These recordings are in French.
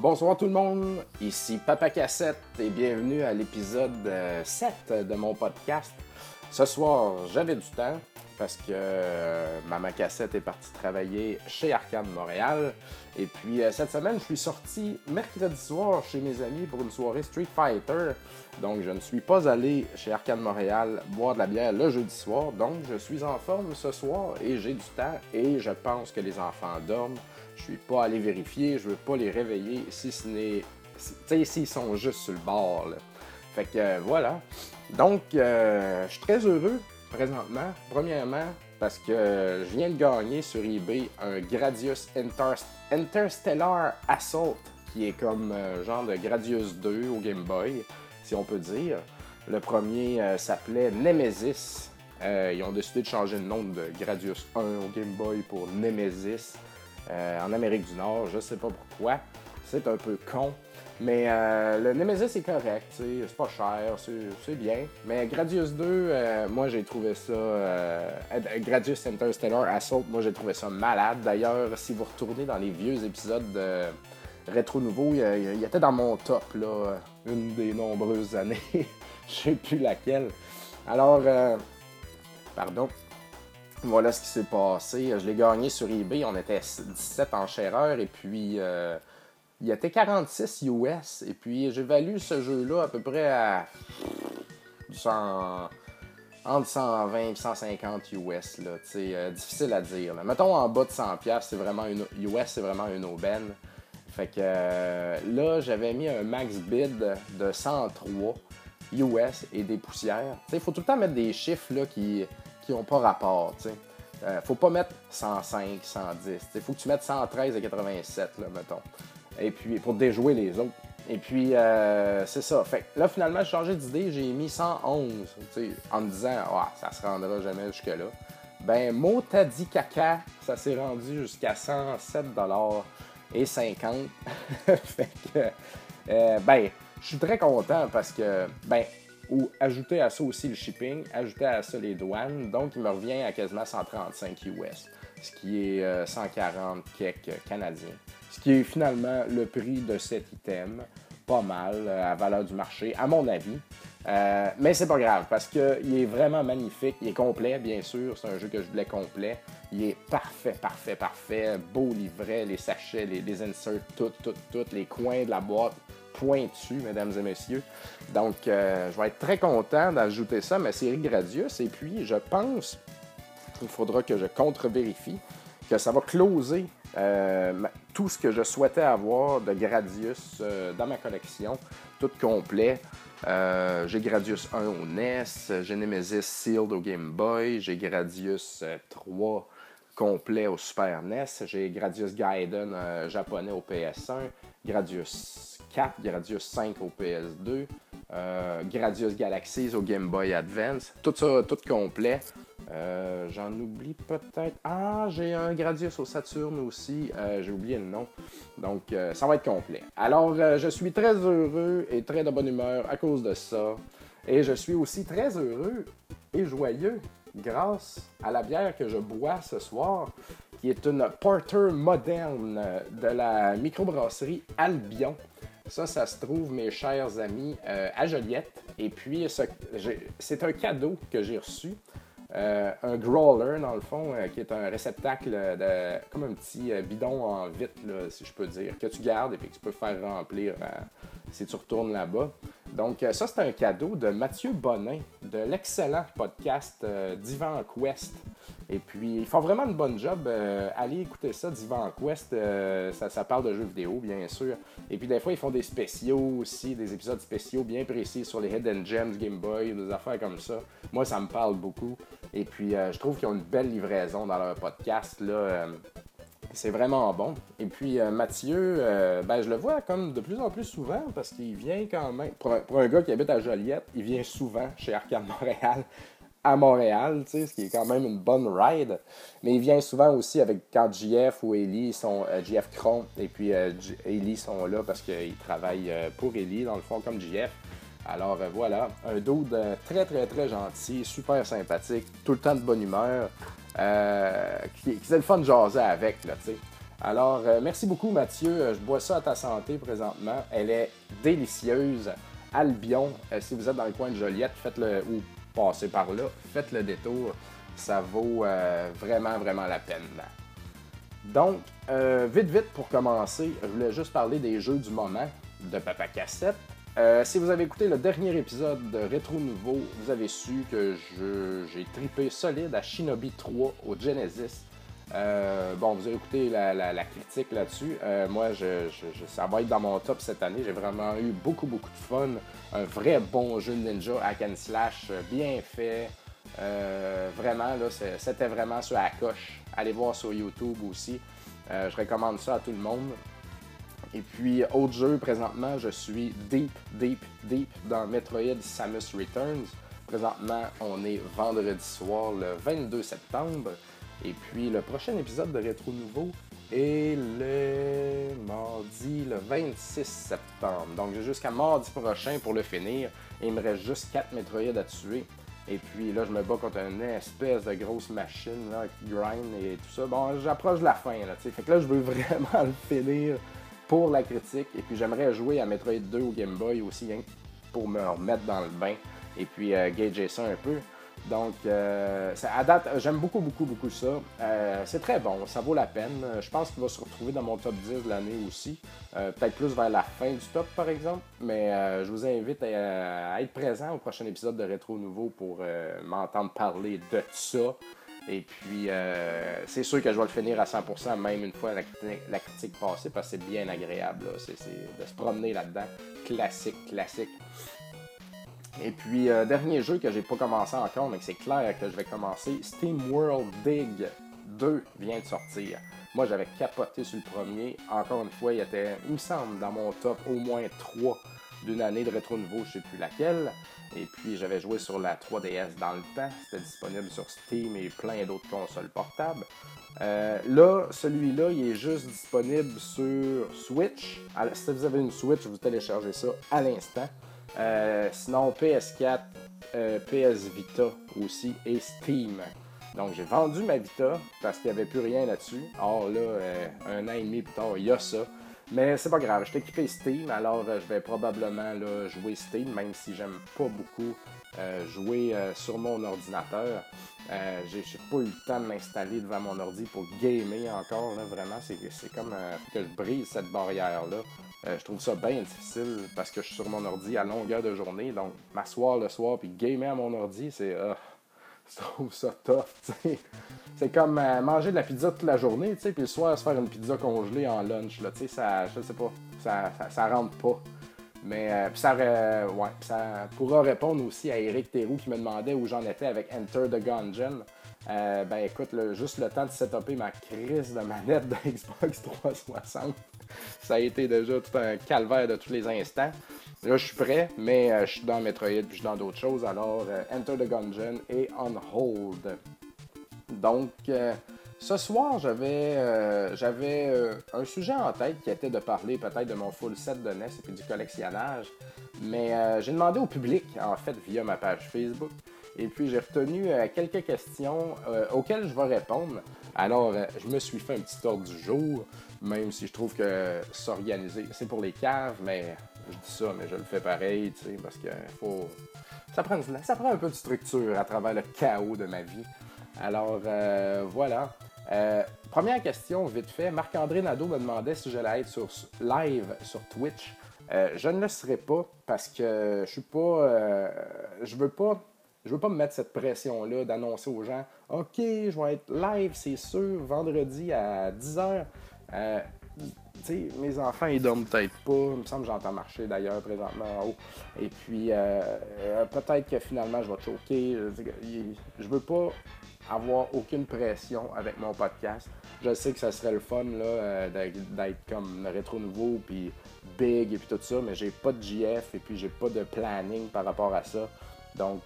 Bonsoir tout le monde, ici Papa Cassette et bienvenue à l'épisode 7 euh, de mon podcast. Ce soir, j'avais du temps parce que euh, Maman Cassette est partie travailler chez Arcade Montréal. Et puis euh, cette semaine, je suis sorti mercredi soir chez mes amis pour une soirée Street Fighter. Donc je ne suis pas allé chez Arcade Montréal boire de la bière le jeudi soir. Donc je suis en forme ce soir et j'ai du temps et je pense que les enfants dorment. Je suis pas allé vérifier, je veux pas les réveiller si ce n'est. Tu sais, s'ils sont juste sur le bord. Fait que euh, voilà. Donc, euh, je suis très heureux présentement. Premièrement, parce que je viens de gagner sur eBay un Gradius Interstellar Assault, qui est comme euh, genre de Gradius 2 au Game Boy, si on peut dire. Le premier s'appelait Nemesis. ils ont décidé de changer le nom de Gradius 1 au Game Boy pour Nemesis. Euh, en Amérique du Nord. Je sais pas pourquoi. C'est un peu con. Mais euh, le Nemesis est correct, c'est pas cher, c'est bien. Mais Gradius 2, euh, moi j'ai trouvé ça. Gradius Interstellar Assault, moi j'ai trouvé ça malade. D'ailleurs, si vous retournez dans les vieux épisodes de Rétro Nouveau, il, était dans mon top, là, une des nombreuses années. Je sais plus laquelle. Alors, pardon. Voilà ce qui s'est passé. Je l'ai gagné sur eBay. On était 17 enchéreurs et puis euh, il était 46 US. Et puis j'évalue ce jeu-là à peu près à 100, entre 120 et 150 US. Là, euh, difficile à dire. Mettons en bas de 100$, c'est vraiment une US, c'est vraiment une aubaine. Fait que euh, là, j'avais mis un max bid de 103 US et des poussières. Il faut tout le temps mettre des chiffres là, qui n'ont pas rapport. ne euh, faut pas mettre 105, 110. Il faut que tu mettes 113 et 87, là, mettons. Et puis, pour déjouer les autres. Et puis, euh, c'est ça. Fait là, finalement, j'ai changé d'idée. J'ai mis 111, en me disant, ah, ça se rendra jamais jusque-là. Ben, Motadi Caca, ça s'est rendu jusqu'à 107 et 50. fait que, euh, ben, je suis très content parce que, ben, ou ajouter à ça aussi le shipping, ajouter à ça les douanes. Donc, il me revient à quasiment 135 US, ce qui est 140 euh, kek canadiens. Ce qui est finalement le prix de cet item, pas mal euh, à valeur du marché, à mon avis. Euh, mais c'est pas grave parce qu'il est vraiment magnifique. Il est complet, bien sûr. C'est un jeu que je voulais complet. Il est parfait, parfait, parfait. Beau livret, les sachets, les, inserts, tout, tout, tout, les coins de la boîte pointu, mesdames et messieurs. Donc, euh, je vais être très content d'ajouter ça à ma série Gradius. Et puis, je pense qu'il faudra que je contre-vérifie que ça va closer euh, tout ce que je souhaitais avoir de Gradius euh, dans ma collection, tout complet. j'ai Gradius 1 au NES, j'ai Nemesis Sealed au Game Boy, j'ai Gradius 3 complet au Super NES, j'ai Gradius Gaiden japonais au PS1, Gradius 4, Gradius 5 au PS2, euh, Gradius Galaxies au Game Boy Advance. Tout ça, tout complet. Euh, j'en oublie peut-être. Ah, j'ai un Gradius au Saturn aussi. Euh, j'ai oublié le nom. Donc, ça va être complet. Alors, je suis très heureux et très de bonne humeur à cause de ça. Et je suis aussi très heureux et joyeux grâce à la bière que je bois ce soir qui est une porter moderne de la microbrasserie Albion. Ça, ça se trouve, mes chers amis, euh, à Joliette. Et puis, c'est un cadeau que j'ai reçu. Euh, un growler, dans le fond, euh, qui est un réceptacle de, comme un petit bidon en vitre, si je peux dire, que tu gardes et puis que tu peux faire remplir si tu retournes là-bas. Donc, ça, c'est un cadeau de Mathieu Bonin, de l'excellent podcast Divan Quest. Et puis, ils font vraiment une bonne job. Euh, allez écouter ça, Divan Quest. Euh, ça, parle de jeux vidéo, bien sûr. Et puis, des fois, ils font des spéciaux aussi, des épisodes spéciaux bien précis sur les Hidden Gems Game Boy, des affaires comme ça. Moi, ça me parle beaucoup. Et puis, euh, je trouve qu'ils ont une belle livraison dans leur podcast. Là, c'est vraiment bon. Et puis, Mathieu, ben, je le vois comme de plus en plus souvent parce qu'il vient quand même. Pour pour un, gars qui habite à Joliette, il vient souvent chez Arcade Montréal à Montréal, ce qui est quand même une bonne ride. Mais il vient souvent aussi avec quand JF ou Ellie sont, JF Cron et puis Ellie sont là parce qu'ils travaillent pour Ellie, dans le fond, comme JF. Alors voilà, un dude très très très gentil, super sympathique, tout le temps de bonne humeur, qui, qui le fun de jaser avec, tu sais. Alors, euh, merci beaucoup, Mathieu. Euh, je bois ça à ta santé présentement. Elle est délicieuse. Albion, euh, si vous êtes dans le coin de Joliette, faites-le ou passez par là, faites le détour. Ça vaut vraiment, vraiment la peine. Donc, vite, vite pour commencer, je voulais juste parler des jeux du moment de Papa Cassette. si vous avez écouté le dernier épisode de Rétro Nouveau, vous avez su que j'ai tripé solide à Shinobi 3 au Genesis. Euh, bon, vous avez écouté la, critique là-dessus. Euh, moi, ça va être dans mon top cette année. J'ai vraiment eu beaucoup, beaucoup de fun. Un vrai bon jeu de ninja hack slash, euh, bien fait. vraiment, là, c'était vraiment sur la coche. Allez voir sur YouTube aussi. je recommande ça à tout le monde. Et puis, autre jeu, présentement, je suis deep, deep, deep dans Metroid Samus Returns. Présentement, on est vendredi soir, le 22 septembre. Et puis le prochain épisode de Rétro Nouveau est le mardi, le 26 septembre. Donc j'ai jusqu'à mardi prochain pour le finir. Et il me reste juste 4 Metroid à tuer. Et puis là, je me bats contre une espèce de grosse machine là, qui grind et tout ça. Bon, j'approche de la fin. Là, fait que là, je veux vraiment le finir pour la critique. Et puis j'aimerais jouer à Metroid 2 au Game Boy aussi, hein, pour me remettre dans le bain. Et puis euh, gager ça un peu. Donc, euh, à date, j'aime beaucoup, beaucoup, beaucoup ça. Euh, c'est très bon, ça vaut la peine. Je pense qu'il va se retrouver dans mon top 10 de l'année aussi. Euh, peut-être plus vers la fin du top, par exemple. Mais je vous invite à, être présent au prochain épisode de Rétro Nouveau pour m'entendre parler de ça. Et puis, c'est sûr que je vais le finir à 100%, même une fois la, la critique passée, parce que c'est bien agréable. C'est de se promener là-dedans. Classique, classique. Et puis, euh, dernier jeu que j'ai pas commencé encore, mais c'est clair que je vais commencer, Steam World Dig 2 vient de sortir. Moi, j'avais capoté sur le premier. Encore une fois, il était, il me semble, dans mon top au moins 3 d'une année de rétro nouveau, je sais plus laquelle. Et puis, j'avais joué sur la 3DS dans le temps. C'était disponible sur Steam et plein d'autres consoles portables. Euh, là, celui-là, il est juste disponible sur Switch. Alors, si vous avez une Switch, vous téléchargez ça à l'instant. Euh, sinon, PS4, euh, PS Vita aussi et Steam. Donc, j'ai vendu ma Vita parce qu'il n'y avait plus rien là-dessus. Or, là, euh, un an et demi plus tard, il y a ça. Mais c'est pas grave, je t'ai équipé Steam, alors je vais probablement jouer Steam, même si j'aime pas beaucoup jouer sur mon ordinateur. j'ai pas eu le temps de m'installer devant mon ordi pour gamer encore, là, vraiment. C'est comme que je brise cette barrière-là. Euh, je trouve ça bien difficile parce que je suis sur mon ordi à longueur de journée. Donc, m'asseoir le soir puis gamer à mon ordi, c'est. Euh, je trouve ça tough, C'est comme euh, manger de la pizza toute la journée, tu sais, puis le soir se faire une pizza congelée en lunch, là, tu sais, ça, je sais pas, ça, rentre pas. Mais ça, ouais, ça pourra répondre aussi à Eric Théroux qui me demandait où j'en étais avec Enter the Gungeon. ben écoute, juste le temps de setuper ma crise de manette de Xbox 360 ça a été déjà tout un calvaire de tous les instants. Là, je suis prêt, mais euh, je suis dans Metroid puis je suis dans d'autres choses. Alors, euh, Enter the Gungeon et On Hold. Donc, euh, ce soir, j'avais un sujet en tête qui était de parler peut-être de mon full set de NES et puis du collectionnage. Mais j'ai demandé au public, en fait, via ma page Facebook. Et puis, j'ai retenu quelques questions auxquelles je vais répondre. Alors, je me suis fait un petit ordre du jour. Même si je trouve que s'organiser, c'est pour les caves, mais je dis ça, mais je le fais pareil, tu sais, parce que faut. Ça prend, ça prend un peu de structure à travers le chaos de ma vie. Alors, euh, voilà. Euh, première question, vite fait. Marc-André Nadeau me demandait si j'allais être sur live sur Twitch. Euh, je ne le serai pas parce que je suis pas. je veux pas. Je veux pas me mettre cette pression-là d'annoncer aux gens OK, je vais être live, c'est sûr, vendredi à 10h. Euh, mes enfants, ils dorment peut-être pas. Il me semble que j'entends marcher d'ailleurs présentement en haut. Et puis, euh, euh, peut-être que finalement, je vais choquer. Je veux pas avoir aucune pression avec mon podcast. Je sais que ça serait le fun là, d'être comme rétro nouveau, puis big et puis tout ça, mais j'ai pas de GF et puis j'ai pas de planning par rapport à ça. Donc,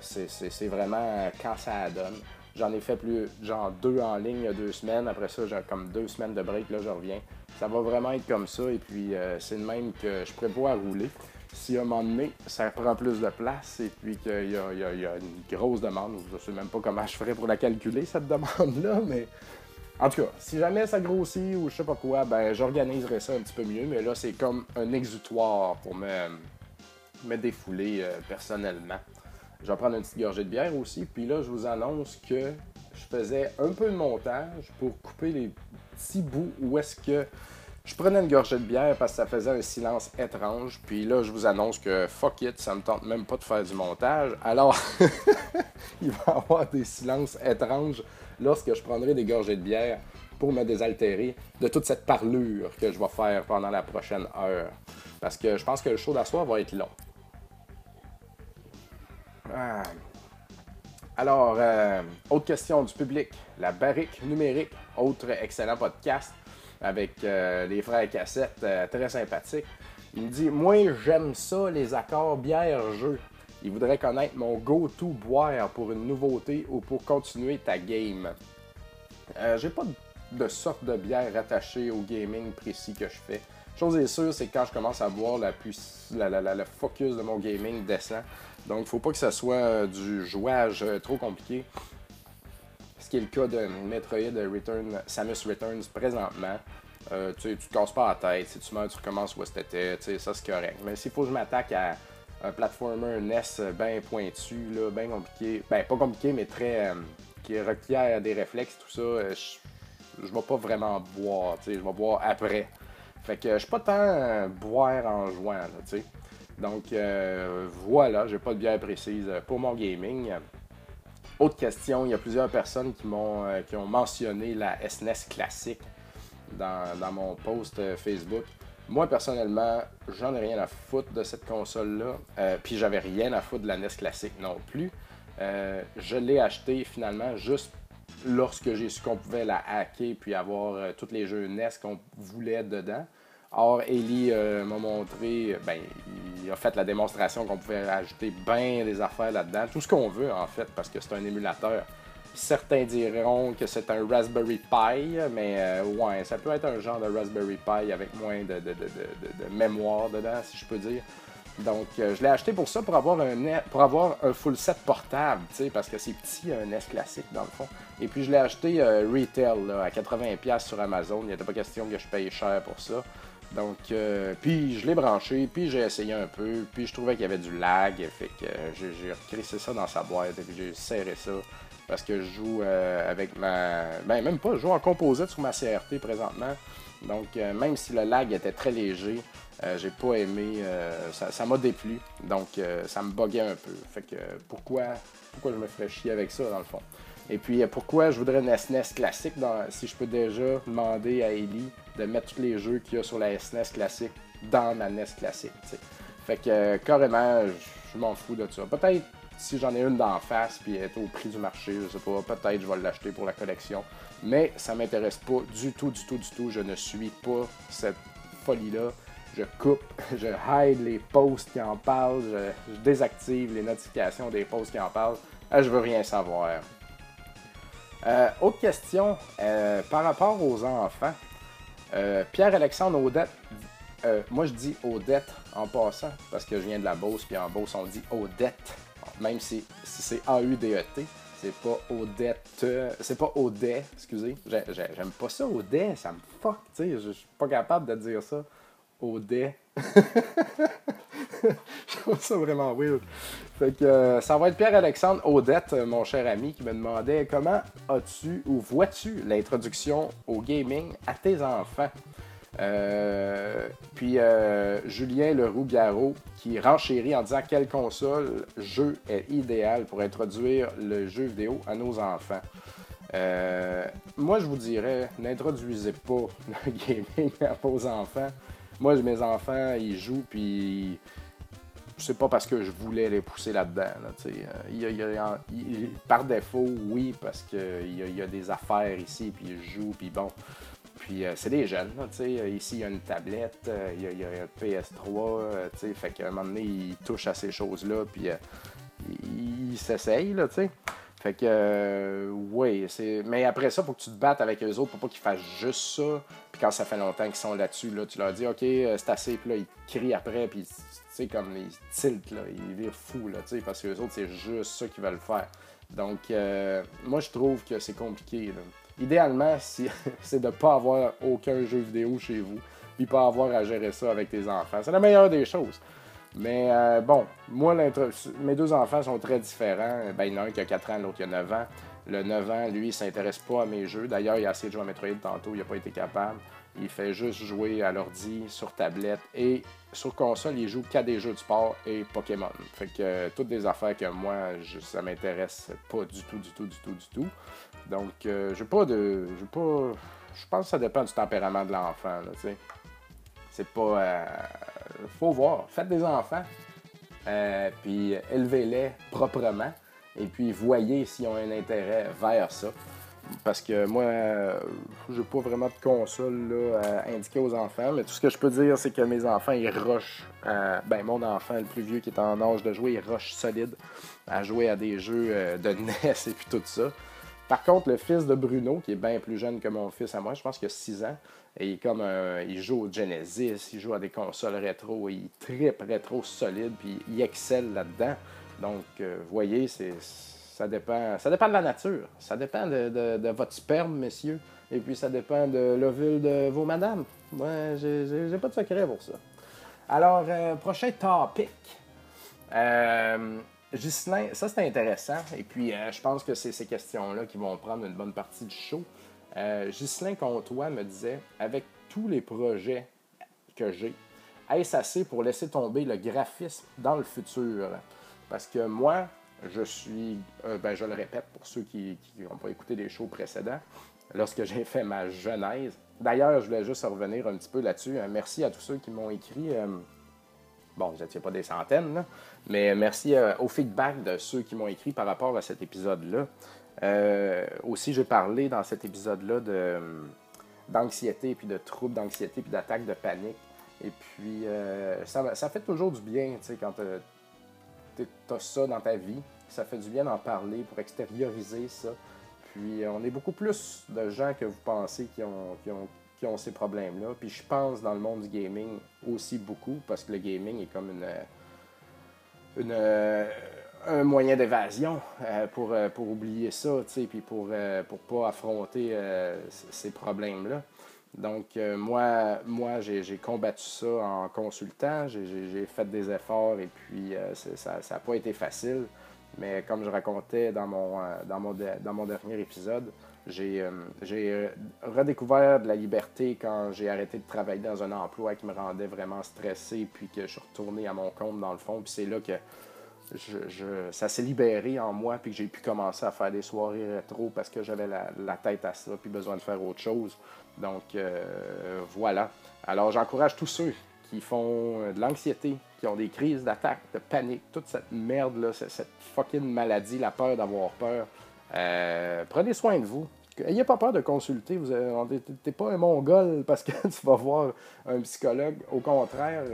c'est vraiment quand ça donne. J'en ai fait plus, genre deux en ligne il y a deux semaines. Après ça, j'ai comme deux semaines de break, là, je reviens. Ça va vraiment être comme ça. Et puis, c'est le même que je prévois rouler si à un moment donné, ça prend plus de place et puis qu'il y, a une grosse demande, je ne sais même pas comment je ferais pour la calculer, cette demande-là, mais en tout cas, si jamais ça grossit ou je sais pas quoi, ben j'organiserai ça un petit peu mieux, mais là, c'est comme un exutoire pour me, me défouler euh, personnellement. Je vais prendre une petite gorgée de bière aussi, puis là, je vous annonce que je faisais un peu de montage pour couper les petits bouts où est-ce que je prenais une gorgée de bière parce que ça faisait un silence étrange. Puis là, je vous annonce que fuck it, ça me tente même pas de faire du montage. Alors, il va y avoir des silences étranges lorsque je prendrai des gorgées de bière pour me désaltérer de toute cette parlure que je vais faire pendant la prochaine heure. Parce que je pense que le show d'asseoir va être long. Ah. Alors, euh, autre question du public. La barrique numérique, autre excellent podcast avec euh, les frères cassettes, euh, très sympathiques. Il me dit Moi, j'aime ça, les accords bière-jeu. Il voudrait connaître mon go-to boire pour une nouveauté ou pour continuer ta game. Euh, j'ai pas de sorte de bière attachée au gaming précis que je fais. Chose est sûre, c'est que quand je commence à boire, la, le focus de mon gaming descend. Donc, il faut pas que ce soit du jouage trop compliqué ce qui est le cas de Metroid Return, Samus Returns présentement. Euh, tu, ne te casses pas la tête. Si tu meurs, tu recommences où c'était. Ça, c'est correct. Mais s'il faut que je m'attaque à un platformer NES bien pointu, bien compliqué, ben pas compliqué, mais très. Euh, qui requiert des réflexes, tout ça, euh, je, ne vais pas vraiment boire. Je vais boire après. Fait que je suis pas tant boire en jouant. Donc voilà, j'ai pas de bière précise pour mon gaming. Autre question, il y a plusieurs personnes qui m'ont euh, ont mentionné la SNES e classique dans, mon post euh, Facebook. Moi, personnellement, j'en ai rien à foutre de cette console-là. Euh, puis j'avais rien à foutre de la NES classique non plus. je l'ai acheté finalement juste lorsque j'ai su qu'on pouvait la hacker puis avoir tous les jeux NES qu'on voulait dedans. Or, Ellie m'a montré, ben, il a fait la démonstration qu'on pouvait ajouter bien des affaires là-dedans, tout ce qu'on veut en fait, parce que c'est un émulateur. Certains diront que c'est un Raspberry Pi, mais euh, ouais, ça peut être un genre de Raspberry Pi avec moins de, mémoire dedans, si je peux dire. Donc, euh, je l'ai acheté pour ça, pour avoir un, pour avoir un full set portable, parce que c'est petit, un NES classique dans le fond. Et puis, je l'ai acheté euh, retail à 80$ sur Amazon. Il n'était pas question que je paye cher pour ça. Donc, euh, puis je l'ai branché, puis j'ai essayé un peu, puis je trouvais qu'il y avait du lag, fait que euh, j'ai recrissé ça dans sa boîte, et puis j'ai serré ça, parce que je joue euh, avec ma... Ben, même pas, je joue en composite sur ma CRT présentement, donc même si le lag était très léger, j'ai pas aimé, ça m'a déplu, donc ça me buguait un peu, fait que pourquoi, pourquoi je me ferais chier avec ça dans le fond? Et puis pourquoi je voudrais une SNES e classique si je peux déjà demander à Ellie de mettre tous les jeux qu'il y a sur la SNES e classique dans ma NES classique. Fait que euh, carrément, je m'en fous de ça. Peut-être si j'en ai une d'en face puis elle est au prix du marché, je sais pas, peut-être je vais l'acheter pour la collection. Mais ça m'intéresse pas du tout, du tout, du tout. Je ne suis pas cette folie-là. Je coupe, je hide les posts qui en parlent, je, désactive les notifications des posts qui en parlent. Je je veux rien savoir. Euh, autre question, euh, par rapport aux enfants, euh, Pierre-Alexandre Audette, euh, moi je dis Odette en passant, parce que je viens de la Beauce, puis en Beauce on dit Odette, même si, c'est A-U-D-E-T, c'est pas Odette, c'est pas Audet, excusez, j'aime pas ça, Audet, ça me fuck, tu sais, je suis pas capable de dire ça, Audet. je trouve ça vraiment weird. Fait que euh, ça va être Pierre-Alexandre Odette, euh, mon cher ami, qui me demandait comment as-tu ou vois-tu l'introduction au gaming à tes enfants? Euh, puis Julien Leroux-Garot qui renchérit en disant quelle console jeu est idéal pour introduire le jeu vidéo à nos enfants? moi, je vous dirais, n'introduisez pas le gaming à vos enfants. Moi, mes enfants, ils jouent, puis c'est pas parce que je voulais les pousser là-dedans. par défaut, oui, parce qu'il y, a, y a des affaires ici, puis ils jouent, puis bon. puis c'est des jeunes, tu sais. Ici, il y a une tablette, il y, a, un PS3, tu sais. Fait qu'à un moment donné, ils touchent à ces choses-là, puis ils s'essayent, là. Fait que, euh, oui, c'est. Mais après ça, faut que tu te battes avec eux autres pour pas qu'ils fassent juste ça. Puis quand ça fait longtemps qu'ils sont là-dessus, là, tu leur dis, OK, euh, c'est assez. Puis là, ils crient après, puis, tu sais, comme ils tiltent, là, ils virent fous, là, tu sais, parce que les autres, c'est juste ça qu'ils veulent faire. Donc, euh, moi, je trouve que c'est compliqué. Idéalement, c'est de pas avoir aucun jeu vidéo chez vous, puis pas avoir à gérer ça avec tes enfants. C'est la meilleure des choses. Mais euh, bon, moi, mes deux enfants sont très différents. Ben, il y en a un qui a 4 ans, l'autre qui a 9 ans. Le 9 ans, lui, il s'intéresse pas à mes jeux. D'ailleurs, il a essayé de jouer à Metroid tantôt, il n'a pas été capable. Il fait juste jouer à l'ordi, sur tablette et sur console, il joue qu'à des jeux de sport et Pokémon. Fait que euh, toutes des affaires que moi, je, ça m'intéresse pas du tout, du tout, du tout, du tout. Donc, euh, j'ai pas de. J'ai pas. Je pense que ça dépend du tempérament de l'enfant, tu sais. C'est pas. Euh, faut voir. Faites des enfants, euh, puis élevez-les proprement, et puis voyez s'ils ont un intérêt vers ça. Parce que moi, euh, j'ai pas vraiment de console à indiquer aux enfants, mais tout ce que je peux dire, c'est que mes enfants, ils rushent. ben, mon enfant, le plus vieux qui est en âge de jouer, il rush solide à jouer à des jeux de NES et puis tout ça. Par contre, le fils de Bruno, qui est bien plus jeune que mon fils à moi, je pense qu'il a 6 ans, et comme il joue au Genesis, il joue à des consoles rétro, il tripe rétro solide, puis il excelle là-dedans. Donc, euh, vous voyez, ça, dépend, ça dépend de la nature. Ça dépend de, votre sperme, messieurs. Et puis, ça dépend de l'ovule de vos madames. Moi, j'ai, pas de secret pour ça. Alors, euh, prochain topic. Euh, Ghislain, ça c'est intéressant. Et puis, je pense que c'est ces questions-là qui vont prendre une bonne partie du show. Euh, Ghislain Comtois me disait avec tous les projets que j'ai, est-ce assez pour laisser tomber le graphisme dans le futur? Parce que moi, je suis, euh, ben, je le répète pour ceux qui n'ont pas écouté des shows précédents, lorsque j'ai fait ma genèse. D'ailleurs, je voulais juste revenir un petit peu là-dessus. Euh, merci à tous ceux qui m'ont écrit. Bon, vous n'étiez pas des centaines, mais merci au feedback de ceux qui m'ont écrit par rapport à cet épisode-là. Euh, aussi, j'ai parlé dans cet épisode-là de, d'anxiété, puis de troubles d'anxiété, puis d'attaques de panique. Et puis, euh, ça, fait toujours du bien, tu sais, quand tu as ça dans ta vie. Ça fait du bien d'en parler pour extérioriser ça. Puis, on est beaucoup plus de gens que vous pensez qui ont, ont ces problèmes-là. Puis, je pense dans le monde du gaming aussi beaucoup, parce que le gaming est comme une. une un moyen d'évasion euh, pour, euh, pour oublier ça, puis pour ne euh, pas affronter ces problèmes-là. Donc, moi, moi j'ai combattu ça en consultant, j'ai fait des efforts et puis ça n'a pas été facile. Mais comme je racontais dans mon, dans mon, dans mon dernier épisode, j'ai redécouvert de la liberté quand j'ai arrêté de travailler dans un emploi qui me rendait vraiment stressé, puis que je suis retourné à mon compte dans le fond. Puis c'est là que ça s'est libéré en moi, puis que j'ai pu commencer à faire des soirées rétro parce que j'avais la, tête à ça, puis besoin de faire autre chose. Donc, euh, voilà. Alors, j'encourage tous ceux qui font euh, de l'anxiété, qui ont des crises d'attaque, de panique, toute cette merde-là, cette fucking maladie, la peur d'avoir peur. Euh, prenez soin de vous. Ayez pas peur de consulter. Vous n'êtes pas un mongol parce que tu vas voir un psychologue. Au contraire,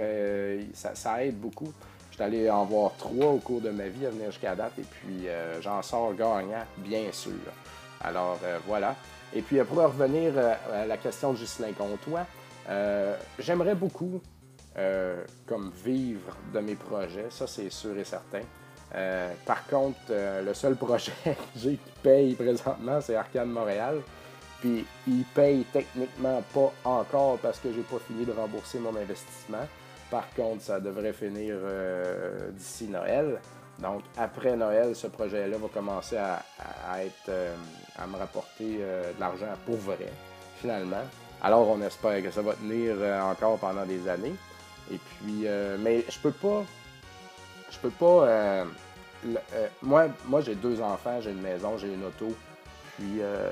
ça aide beaucoup allé en voir trois au cours de ma vie à venir jusqu'à date et puis euh, j'en sors gagnant, bien sûr. Alors euh, voilà. Et puis pour revenir euh, à la question de Ghislain Comtois, j'aimerais beaucoup comme vivre de mes projets, ça c'est sûr et certain. Par contre, le seul projet que j'ai qui paye présentement, c'est Arcade Montréal. Puis il paye techniquement pas encore parce que j'ai pas fini de rembourser mon investissement. Par contre, ça devrait finir euh, d'ici Noël. Donc, après Noël, ce projet-là va commencer à, être, euh, à me rapporter euh, de l'argent pour vrai, finalement. Alors, on espère que ça va tenir encore pendant des années. Et puis, mais je peux pas, je peux pas. moi, moi j'ai deux enfants, j'ai une maison, j'ai une auto. Puis euh,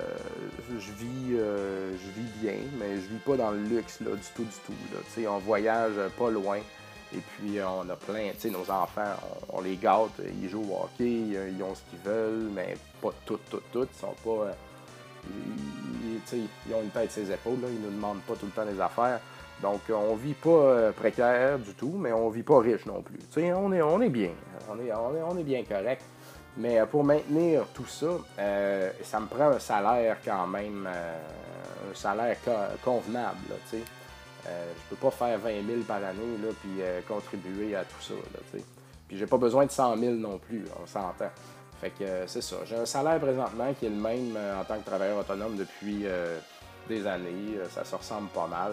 je vis euh, je vis bien, mais je vis pas dans le luxe là, du tout, du tout. Là. On voyage pas loin. Et puis on a plein, nos enfants, on, les gâte, ils jouent au hockey, ils ont ce qu'ils veulent, mais pas tout, tout, tout. Ils sont pas. ils, ont une tête ses épaules, là, ils nous demandent pas tout le temps des affaires. Donc, on vit pas précaire du tout, mais on vit pas riche non plus. on est, on est bien. On est, on est, on est bien correct. Mais pour maintenir tout ça, ça me prend un salaire quand même, un salaire convenable. Là, euh, je peux pas faire 20 000 par année là, puis euh, contribuer à tout ça. Là, puis j'ai pas besoin de 100 000 non plus, on s'entend. Fait que euh, c'est ça. J'ai un salaire présentement qui est le même en tant que travailleur autonome depuis des années. ça se ressemble pas mal.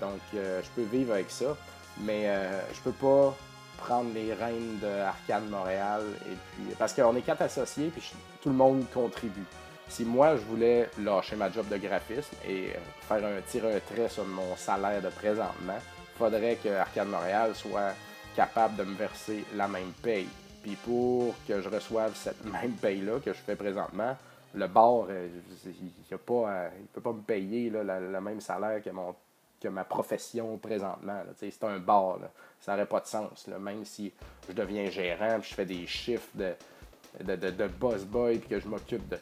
Donc je peux vivre avec ça. Mais je peux pas prendre les rênes de Arcade Montréal et puis parce qu'on est quatre associés puis tout le monde contribue. Si moi, je voulais lâcher ma job de graphisme et faire un tirer un trait sur mon salaire de présentement, il faudrait que Arcade Montréal soit capable de me verser la même paye. Puis pour que je reçoive cette même paye-là que je fais présentement, le bar, euh, il ne peut pas me payer le même salaire que, mon, que ma profession présentement. C'est un bar. Ça n'aurait pas de sens. Même si je deviens gérant, puis je fais des chiffres de, de, de, de boss boy, puis que je m'occupe de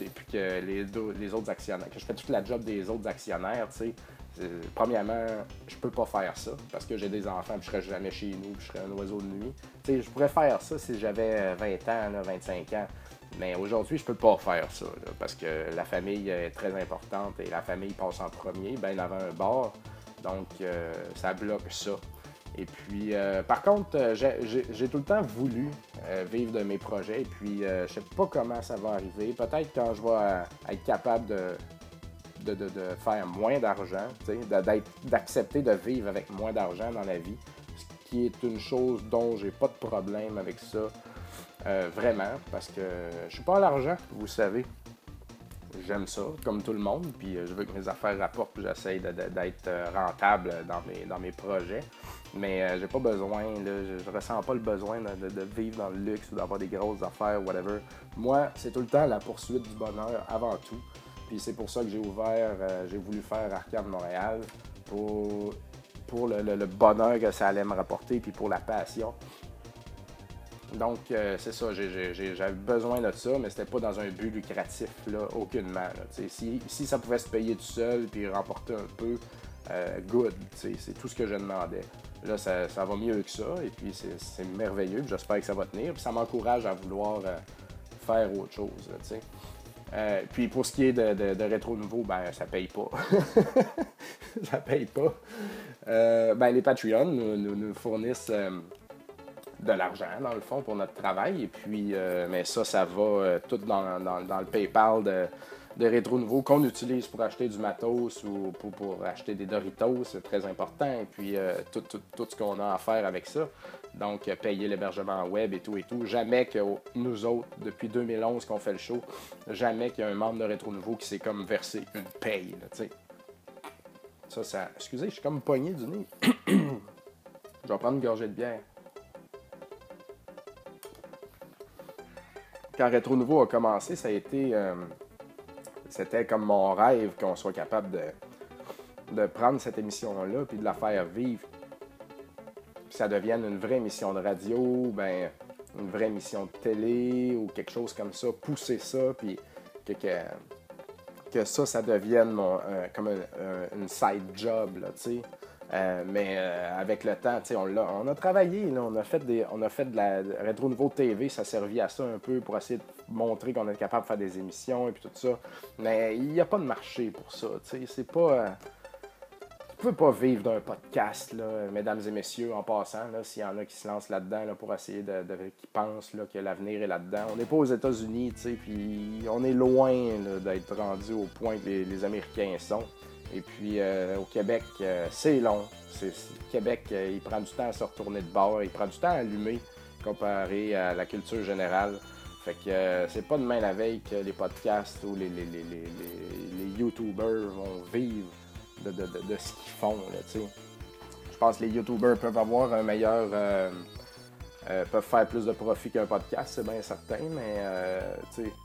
et puis que les, les autres actionnaires, que je fais toute la job des autres actionnaires. Euh, premièrement, je peux pas faire ça parce que j'ai des enfants, puis je serais jamais chez nous, puis je serais un oiseau de nuit. Je pourrais faire ça si j'avais 20 ans, 25 ans. Mais aujourd'hui, je peux pas faire ça parce que la famille est très importante et la famille passe en premier, ben avant un bar. Donc, euh, ça bloque ça. Et puis, euh, par contre, euh, j'ai tout le temps voulu vivre de mes projets. Et puis, je sais pas comment ça va arriver. Peut-être quand je vais être capable de, de, faire moins d'argent, d'accepter de vivre avec moins d'argent dans la vie, ce qui est une chose dont j'ai pas de problème avec ça. Vraiment, parce que je suis pas à l'argent, vous savez j'aime ça, comme tout le monde, puis je veux que mes affaires rapportent, puis j'essaye d'être rentable dans mes, dans mes projets. Mais euh, j'ai pas besoin, je, je, ressens pas le besoin de, vivre dans le luxe ou d'avoir des grosses affaires, whatever. Moi, c'est tout le temps la poursuite du bonheur avant tout. Puis c'est pour ça que j'ai ouvert, euh, j'ai voulu faire Arcade Montréal pour, pour le, bonheur que ça allait me rapporter, puis pour la passion. Donc, euh, c'est ça, j'avais besoin de ça, mais c'était pas dans un but lucratif, là, aucunement. si, ça pouvait se payer tout seul, puis remporter un peu, good, c'est tout ce que je demandais. Là, ça, va mieux que ça, et puis c'est merveilleux, j'espère que ça va tenir, puis ça m'encourage à vouloir euh, faire autre chose, euh, puis pour ce qui est de, rétro nouveau, ben ça paye pas. ça paye pas. Euh, ben, les Patreons nous, fournissent de l'argent, dans le fond, pour notre travail. Et puis, mais ça, ça va tout dans, dans, le PayPal de, de rétro nouveau qu'on utilise pour acheter du matos ou pour, acheter des Doritos, c'est très important. Et puis euh, tout, ce qu'on a à faire avec ça. Donc euh, payer l'hébergement web et tout et tout. Jamais que nous autres, depuis 2011 qu'on fait le show, jamais qu'il y a un membre de rétro nouveau qui s'est comme versé une paye. ça, ça. Excusez, je suis comme poigné du nez. je vais prendre une gorgée de bière. Quand Rétro Nouveau a commencé, ça a été euh, c'était comme mon rêve qu'on soit capable de, prendre cette émission-là puis de la faire vivre. que ça devienne une vraie émission de radio, ben, une vraie émission de télé ou quelque chose comme ça, pousser ça, puis que, ça, ça devienne mon, comme un, une side job, là, tu sais. Euh, mais euh, avec le temps, on, a, on a travaillé, on, a fait des, on a fait de la Rétro Nouveau TV, ça servi à ça un peu pour essayer de montrer qu'on est capable de faire des émissions et puis tout ça. Mais il n'y a pas de marché pour ça. C'est pas. Euh, pouvez pas vivre d'un podcast, là, mesdames et messieurs, en passant, s'il y en a qui se lancent là-dedans là, pour essayer de, qui pensent là, que l'avenir est là-dedans. On n'est pas aux États-Unis, puis on est loin d'être rendu au point que les Américains sont. Et puis euh, au Québec, euh, c'est long. Québec, euh, il prend du temps à se retourner de bord, il prend du temps à allumer comparé à la culture générale. Fait que c'est pas demain la veille que les podcasts ou les, les, YouTubers vont vivre de, ce qu'ils font. Je pense que les YouTubers peuvent avoir un meilleur. peuvent faire plus de profit qu'un podcast, c'est bien certain, mais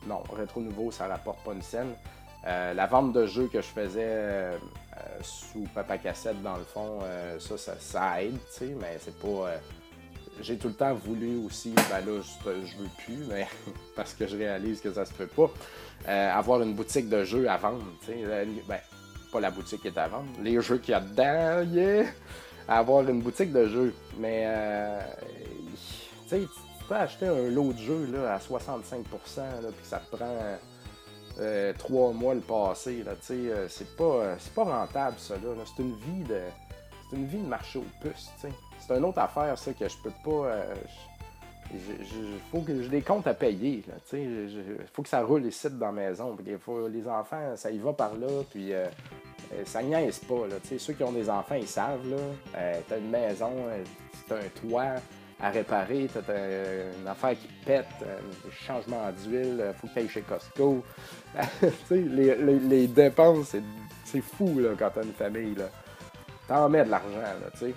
non, Rétro Nouveau, ça rapporte pas une scène. Euh, la vente de jeux que je faisais euh, sous Papa Cassette, dans le fond, euh, ça, ça, aide, mais c'est pas. j'ai tout le temps voulu aussi, ben là, je, veux plus, mais parce que je réalise que ça se fait pas, avoir une boutique de jeux à vendre. Ben, pas la boutique qui est à vendre, les jeux qu'il y a dedans, yeah! Avoir une boutique de jeux. Mais, tu sais, tu peux acheter un lot de jeux là, à 65%, là, puis ça te prend euh, trois mois le passé. Euh, c'est pas, euh, pas rentable, ça. Là, c'est une vie de. C'est une vie de marché aux puces. C'est une autre affaire, ça, que je peux pas. Il faut que j'ai des comptes à payer. Il faut que ça roule ici dans la maison. Faut, les enfants, ça y va par là. Puis ça niaise pas. Là, ceux qui ont des enfants, ils savent. Là, t'as une maison, t'as un toit à réparer, tu une affaire qui pète, un changement d'huile, il faut que tu ailles chez Costco. les, dépenses, c'est fou là, quand tu as une famille. T'en mets de l'argent, tu sais.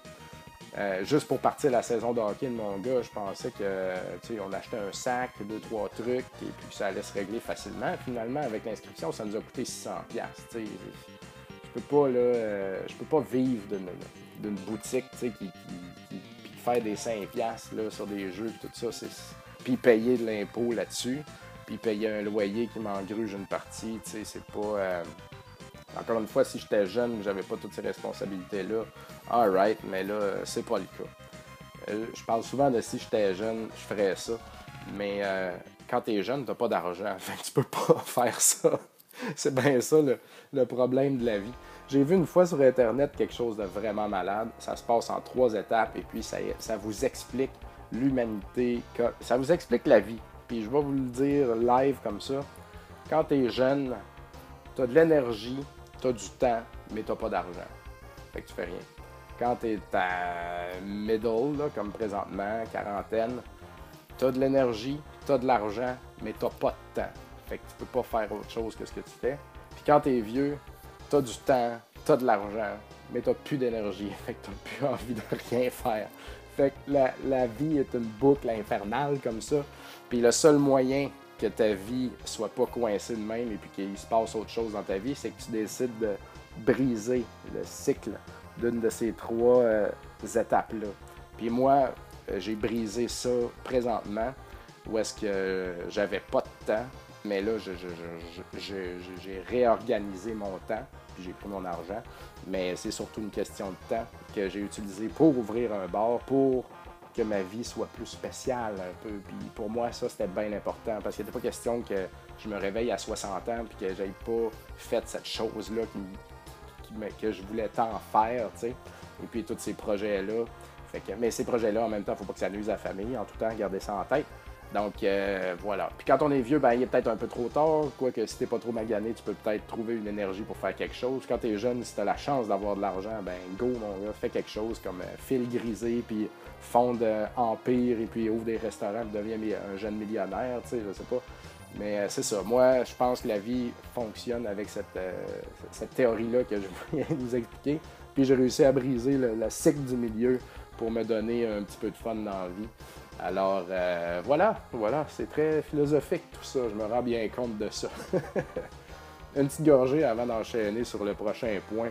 Euh, juste pour partir la saison de hockey de mon gars, je pensais que on achetait un sac, deux, trois trucs, et puis ça allait se régler facilement. Finalement, avec l'inscription, ça nous a coûté 600$. Je peux pas là, euh, je peux pas vivre d'une boutique qui, qui, faire des 5$ là, sur des jeux et tout ça, puis payer de l'impôt là-dessus, puis payer un loyer qui m'engruge une partie, tu sais, c'est pas... Euh, encore une fois, si j'étais jeune, j'avais pas toutes ces responsabilités-là, alright, mais là, c'est pas le cas. Euh, je parle souvent de si j'étais jeune, je ferais ça, mais euh, quand t'es jeune, t'as pas d'argent, fait tu peux pas faire ça. c'est bien ça le problème de la vie. J'ai vu une fois sur Internet quelque chose de vraiment malade. Ça se passe en trois étapes et puis ça vous explique l'humanité, ça vous explique la vie. Je vais vous le dire live comme ça. Quand tu es jeune, tu as de l'énergie, tu as du temps, mais tu pas d'argent. Fait que tu fais rien. Quand tu es à middle, comme présentement, quarantaine, tu as de l'énergie, tu as de l'argent, mais tu pas de temps. Fait que tu peux pas faire autre chose que ce que tu fais. Puis quand tu es vieux, t'as du temps, t'as de l'argent, mais t'as plus d'énergie. Fait que t'as plus envie de rien faire. Fait que la, vie est une boucle infernale comme ça. Le seul moyen que ta vie soit pas coincée de même et puis qu'il se passe autre chose dans ta vie, c'est que tu décides de briser le cycle d'une de ces trois euh, étapes-là. Puis moi, euh, j'ai brisé ça présentement, où est-ce que j'avais pas de temps, mais là, j'ai réorganisé mon temps, puis j'ai pris mon argent. Mais c'est surtout une question de temps que j'ai utilisé pour ouvrir un bar, pour que ma vie soit plus spéciale un peu. Puis pour moi, ça, c'était bien important parce qu'il n'était pas question que je me réveille à 60 ans puis que j'aille pas fait cette chose-là que je voulais tant faire, tu sais. Et puis tous ces projets-là. mais ces projets-là, en même temps, il ne faut pas que ça nuise à la famille. En tout temps, garder ça en tête. Donc euh, voilà. Puis quand on est vieux, ben, il est peut-être un peu trop tard. Quoique si t'es pas trop magané, tu peux peut-être trouver une énergie pour faire quelque chose. Quand tu es jeune, si tu as la chance d'avoir de l'argent, ben go mon gars, fais quelque chose comme euh, fil grisé, puis fonde euh, Empire, et puis ouvre des restaurants, puis deviens un jeune millionnaire, tu sais, je sais pas. Mais c'est ça. Moi, je pense que la vie fonctionne avec cette, théorie-là que je viens de vous expliquer. Puis j'ai réussi à briser le, le cycle du milieu pour me donner un petit peu de fun dans la vie. Alors euh, voilà, voilà, c'est très philosophique tout ça, je me rends bien compte de ça. Une petite gorgée avant d'enchaîner sur le prochain point.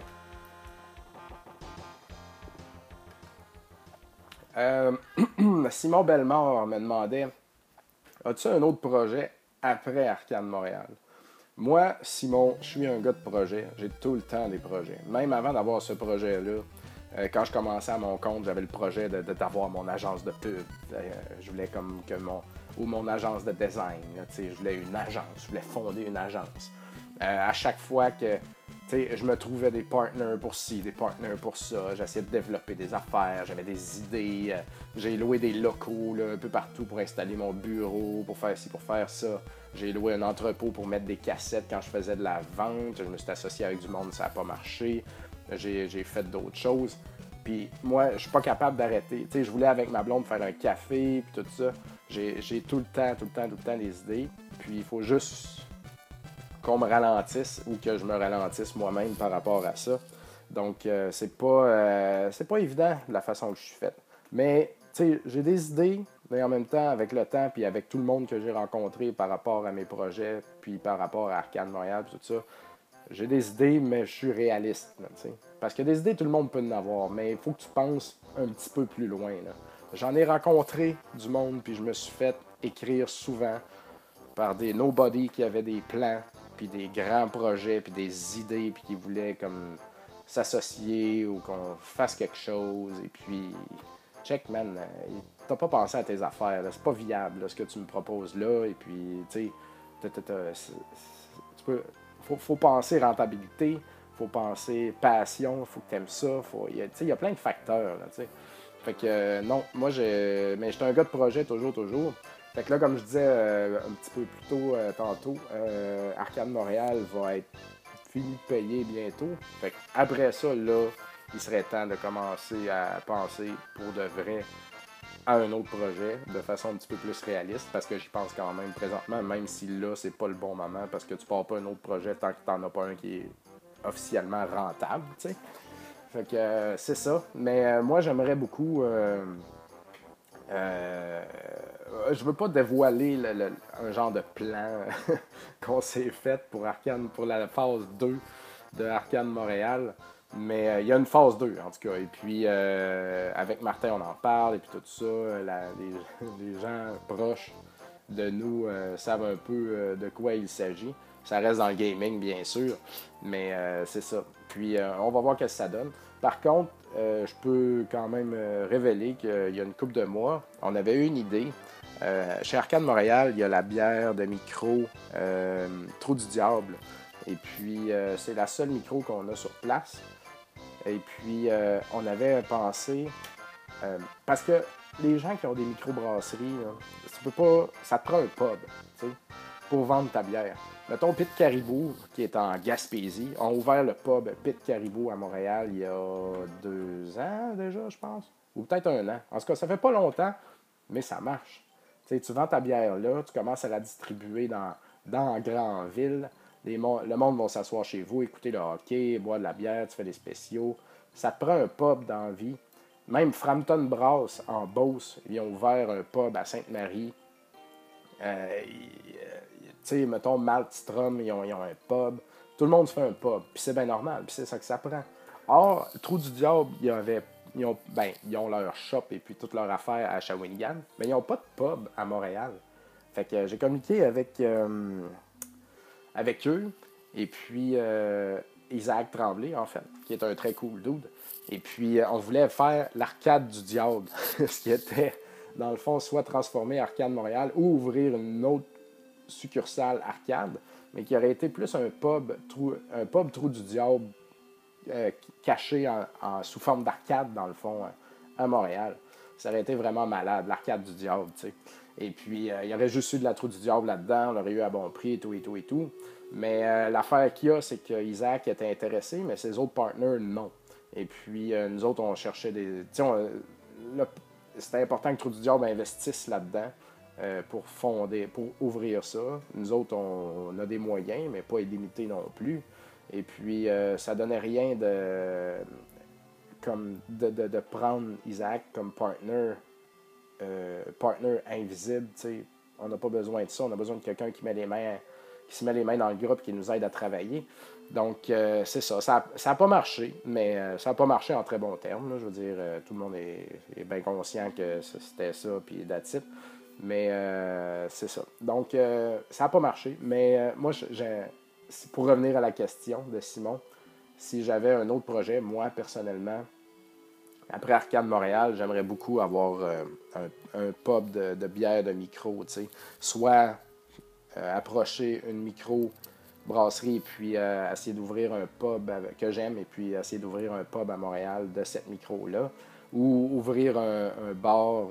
Euh, Simon Bellemare me demandait As-tu un autre projet après Arcade Montréal? Moi, Simon, je suis un gars de projet. J'ai tout le temps des projets. Même avant d'avoir ce projet-là, euh, quand je commençais à mon compte, j'avais le projet d'avoir mon agence de pub. Euh, je voulais comme que mon ou mon agence de design. je voulais une agence, je voulais fonder une agence. Euh, à chaque fois que je me trouvais des partners pour ci, des partners pour ça, j'essayais de développer des affaires, j'avais des idées, j'ai loué des locaux un peu partout pour installer mon bureau, pour faire ci, pour faire ça. J'ai loué un entrepôt pour mettre des cassettes quand je faisais de la vente. Je me suis associé avec du monde, ça n'a pas marché j'ai fait d'autres choses. Puis moi, je suis pas capable d'arrêter. Tu sais, je voulais avec ma blonde faire un café, puis tout ça. J'ai tout le temps, tout le temps, tout le temps des idées. Puis il faut juste qu'on me ralentisse ou que je me ralentisse moi-même par rapport à ça. Donc, euh, c'est pas, euh, c'est pas évident la façon que je suis faite. Mais, tu sais, j'ai des idées, mais en même temps, avec le temps, puis avec tout le monde que j'ai rencontré par rapport à mes projets, puis par rapport à Arcade Montréal, tout ça, j'ai des idées, mais je suis réaliste. parce que des idées, tout le monde peut en avoir, mais il faut que tu penses un petit peu plus loin. j'en ai rencontré du monde, puis je me suis fait écrire souvent par des nobody qui avaient des plans, puis des grands projets, puis des idées, puis qui voulaient comme s'associer ou qu'on fasse quelque chose. Et puis, check, man, euh, t'as pas pensé à tes affaires. C'est pas viable ce que tu me proposes là. Et puis, tu sais, tu peux. Faut, faut penser rentabilité, faut penser passion, faut que tu aimes ça. Il y, a plein de facteurs. Fait que euh, non, moi, j'ai, mais j'étais un gars de projet toujours, toujours. Fait que là, comme je disais euh, un petit peu plus tôt tantôt, Arcade Montréal va être fini de payer bientôt. Fait après ça, là, il serait temps de commencer à penser pour de vrai à un autre projet de façon un petit peu plus réaliste parce que j'y pense quand même présentement, même si là, c'est pas le bon moment parce que tu pars pas un autre projet tant que t'en as pas un qui est officiellement rentable, tu sais. Fait que euh, c'est ça. Mais euh, moi, j'aimerais beaucoup. Euh, je veux pas dévoiler un genre de plan qu'on s'est fait pour Arcane, pour la phase 2 de Arcane Montréal. Mais euh, il y a une phase 2, en tout cas. Et puis, euh, avec Martin, on en parle, et puis tout ça. les, gens proches de nous euh, savent un peu de quoi il s'agit. Ça reste dans le gaming, bien sûr, mais c'est ça. Puis, on va voir ce que ça donne. Par contre, je peux quand même révéler qu'il y a une couple de mois, on avait eu une idée. chez Arcade Montréal, il y a la bière de micro Trou du Diable. Et puis, c'est la seule micro qu'on a sur place. Et puis, euh, on avait pensé, euh, parce que les gens qui ont des microbrasseries, tu peux pas, ça te prend un pub pour vendre ta bière. Mettons Pit Caribou, qui est en Gaspésie, ont ouvert le pub Pit Caribou à Montréal il y a deux ans déjà, je pense. Ou peut-être un an. En tout cas, ça fait pas longtemps, mais ça marche. tu vends ta bière là, tu commences à la distribuer dans, dans grande ville le monde va s'asseoir chez vous, écouter le hockey, boire de la bière, tu fais des spéciaux. Ça prend un pub dans la vie. Même Frampton Brass en Beauce, ils ont ouvert un pub à Sainte-Marie. Euh, tu sais, mettons Maltstrom, ils ont, un pub. Tout le monde fait un pub. Puis c'est bien normal. Puis c'est ça que ça prend. Or, Trou du Diable, ils, avaient, ils, ont, ben, ils ont leur shop et puis toute leur affaire à Shawinigan. Mais ils n'ont pas de pub à Montréal. Fait que j'ai communiqué avec. Euh, avec eux. Et puis euh, Isaac Tremblay, en fait, qui est un très cool dude. Et puis euh, on voulait faire l'arcade du diable, ce qui était, dans le fond, soit transformer Arcade Montréal ou ouvrir une autre succursale arcade, mais qui aurait été plus un pub trou, du diable euh, caché en, sous forme d'arcade, dans le fond, à Montréal. Ça aurait été vraiment malade, l'arcade du diable, tu sais. Et puis, euh, il y aurait juste eu de la trou du diable là-dedans, on l'aurait eu à bon prix et tout et tout et tout. Mais euh, l'affaire qu'il y a, c'est qu'Isaac était intéressé, mais ses autres partenaires, non. Et puis, euh, nous autres, on cherchait des. C'était important que Trou du Diable investisse là-dedans pour fonder, pour ouvrir ça. Nous autres, on, a des moyens, mais pas illimités non plus. Et puis, ça donnait rien de, comme de, de prendre Isaac comme partner euh, partner invisible. On n'a pas besoin de ça. On a besoin de quelqu'un qui met les mains qui se met les mains dans le groupe qui nous aide à travailler. Donc, euh, c'est ça. Ça n'a pas marché, mais euh, ça n'a pas marché en très bon termes. Je veux dire, tout le monde est, bien conscient que c'était ça, puis that's Mais c'est ça. Donc, ça n'a pas marché. Mais moi, pour revenir à la question de Simon, si j'avais un autre projet, moi, personnellement, après Arcade Montréal, j'aimerais beaucoup avoir euh, un, pub de, bière de micro, soit euh, approcher une micro brasserie et puis euh, essayer d'ouvrir un pub que j'aime et puis essayer d'ouvrir un pub à Montréal de cette micro-là ou ouvrir un, bar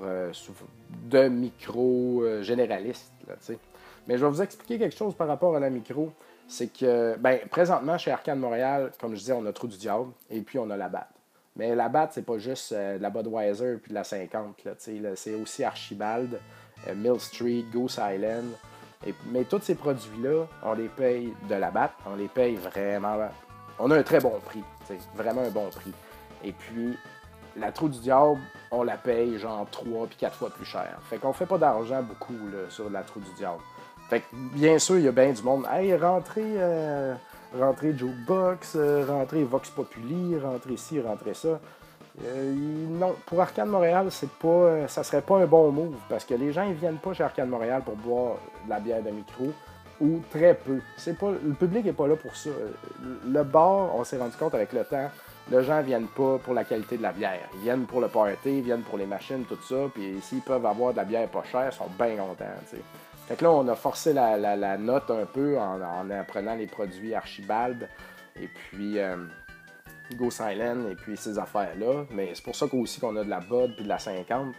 de micro généraliste. Mais je vais vous expliquer quelque chose par rapport à la micro. C'est que, ben, présentement, chez Arcade Montréal, comme je disais, on a Trou du Diable et puis on a la batte. Mais la batte, c'est pas juste euh, de la Budweiser puis de la 50. c'est aussi Archibald, euh, Mill Street, Goose Island. mais tous ces produits-là, on les paye de la batte, on les paye vraiment. On a un très bon prix, vraiment un bon prix. Et puis, la trou du diable, on la paye genre 3 puis 4 fois plus cher. Fait qu'on fait pas d'argent beaucoup sur la trou du diable. Fait que, bien sûr, il y a bien du monde. Hey, rentrez. Euh, rentrer Jukebox, euh, rentrer Vox Populi, rentrer ci, rentrer ça. non, pour Arcade Montréal, c'est pas, ça serait pas un bon move parce que les gens ils viennent pas chez Arcade Montréal pour boire de la bière de micro ou très peu. C'est pas, le public est pas là pour ça. Le bar, on s'est rendu compte avec le temps, les gens viennent pas pour la qualité de la bière. Ils viennent pour le party, ils viennent pour les machines, tout ça. Puis s'ils peuvent avoir de la bière pas chère, ils sont bien contents. Fait que là, on a forcé la, note un peu en, en, prenant les produits Archibald et puis euh, Go Silent et puis ces affaires-là. Mais c'est pour ça aussi qu'on a de la Bud puis de la 50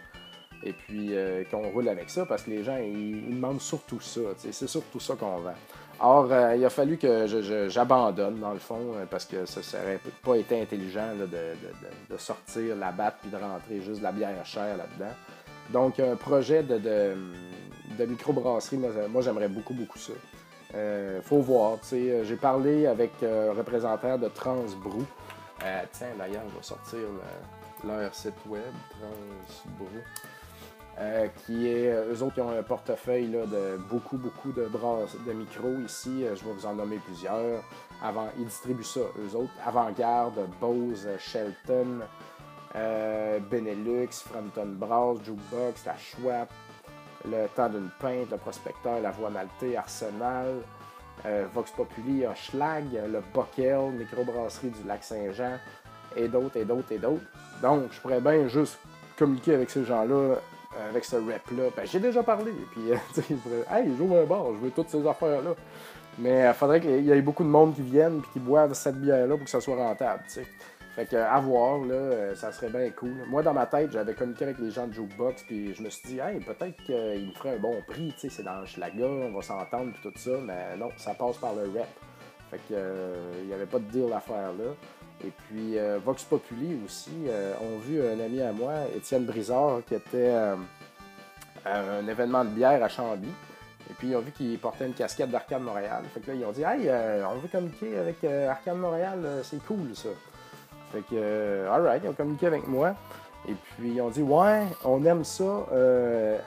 et puis euh, qu'on roule avec ça parce que les gens, ils, demandent surtout ça. C'est surtout ça qu'on vend. Or, euh, il a fallu que j'abandonne, dans le fond, parce que ça serait pas été intelligent de, sortir la batte puis de rentrer juste de la bière chère là-dedans. Donc, un projet de, de microbrasserie, moi, j'aimerais beaucoup, beaucoup ça. Euh, faut voir. J'ai parlé avec un représentant de Transbrou. tiens, d'ailleurs, je vais sortir leur site web, Transbrou. Euh, qui est, euh, eux autres, qui ont un portefeuille de beaucoup, beaucoup de, bras, de micros ici. Euh, je vais vous en nommer plusieurs. Avant, ils distribuent ça, eux autres. Avant-garde, Bose, Shelton, Benelux, Frampton Brass, Jukebox, la Schwab, le Temps d'une Pinte, le Prospecteur, la Voix Maltais, Arsenal, Vox Populi, Schlag, le Bockel, Microbrasserie du Lac-Saint-Jean, et d'autres, et d'autres, et d'autres. Donc, je pourrais bien juste communiquer avec ces gens-là euh, avec ce rap-là. Ben, j'ai déjà parlé. Puis, euh, tu sais, hey, joue un bar, je veux toutes ces affaires-là. Mais il euh, faudrait qu'il y ait beaucoup de monde qui viennent et qui boivent cette bière-là pour que ça soit rentable, tu sais. Fait que, à voir, là, ça serait bien cool. Moi, dans ma tête, j'avais communiqué avec les gens de Jukebox, puis je me suis dit, hey, peut-être qu'ils me feraient un bon prix, tu sais, c'est dans le Schlager, on va s'entendre, puis tout ça, mais non, ça passe par le rap. Fait que, il n'y avait pas de deal à faire là. Et puis euh, Vox Populi aussi euh, ont vu un ami à moi, Étienne Brizard, qui était euh, à un événement de bière à Chambly. Et puis ils ont vu qu'il portait une casquette d'Arcade Montréal. Fait que là, ils ont dit Hey, on veut communiquer avec Arcade Montréal, c'est cool ça. Fait que, alright, ils ont communiqué avec moi. Et puis ils ont dit Ouais, on aime ça.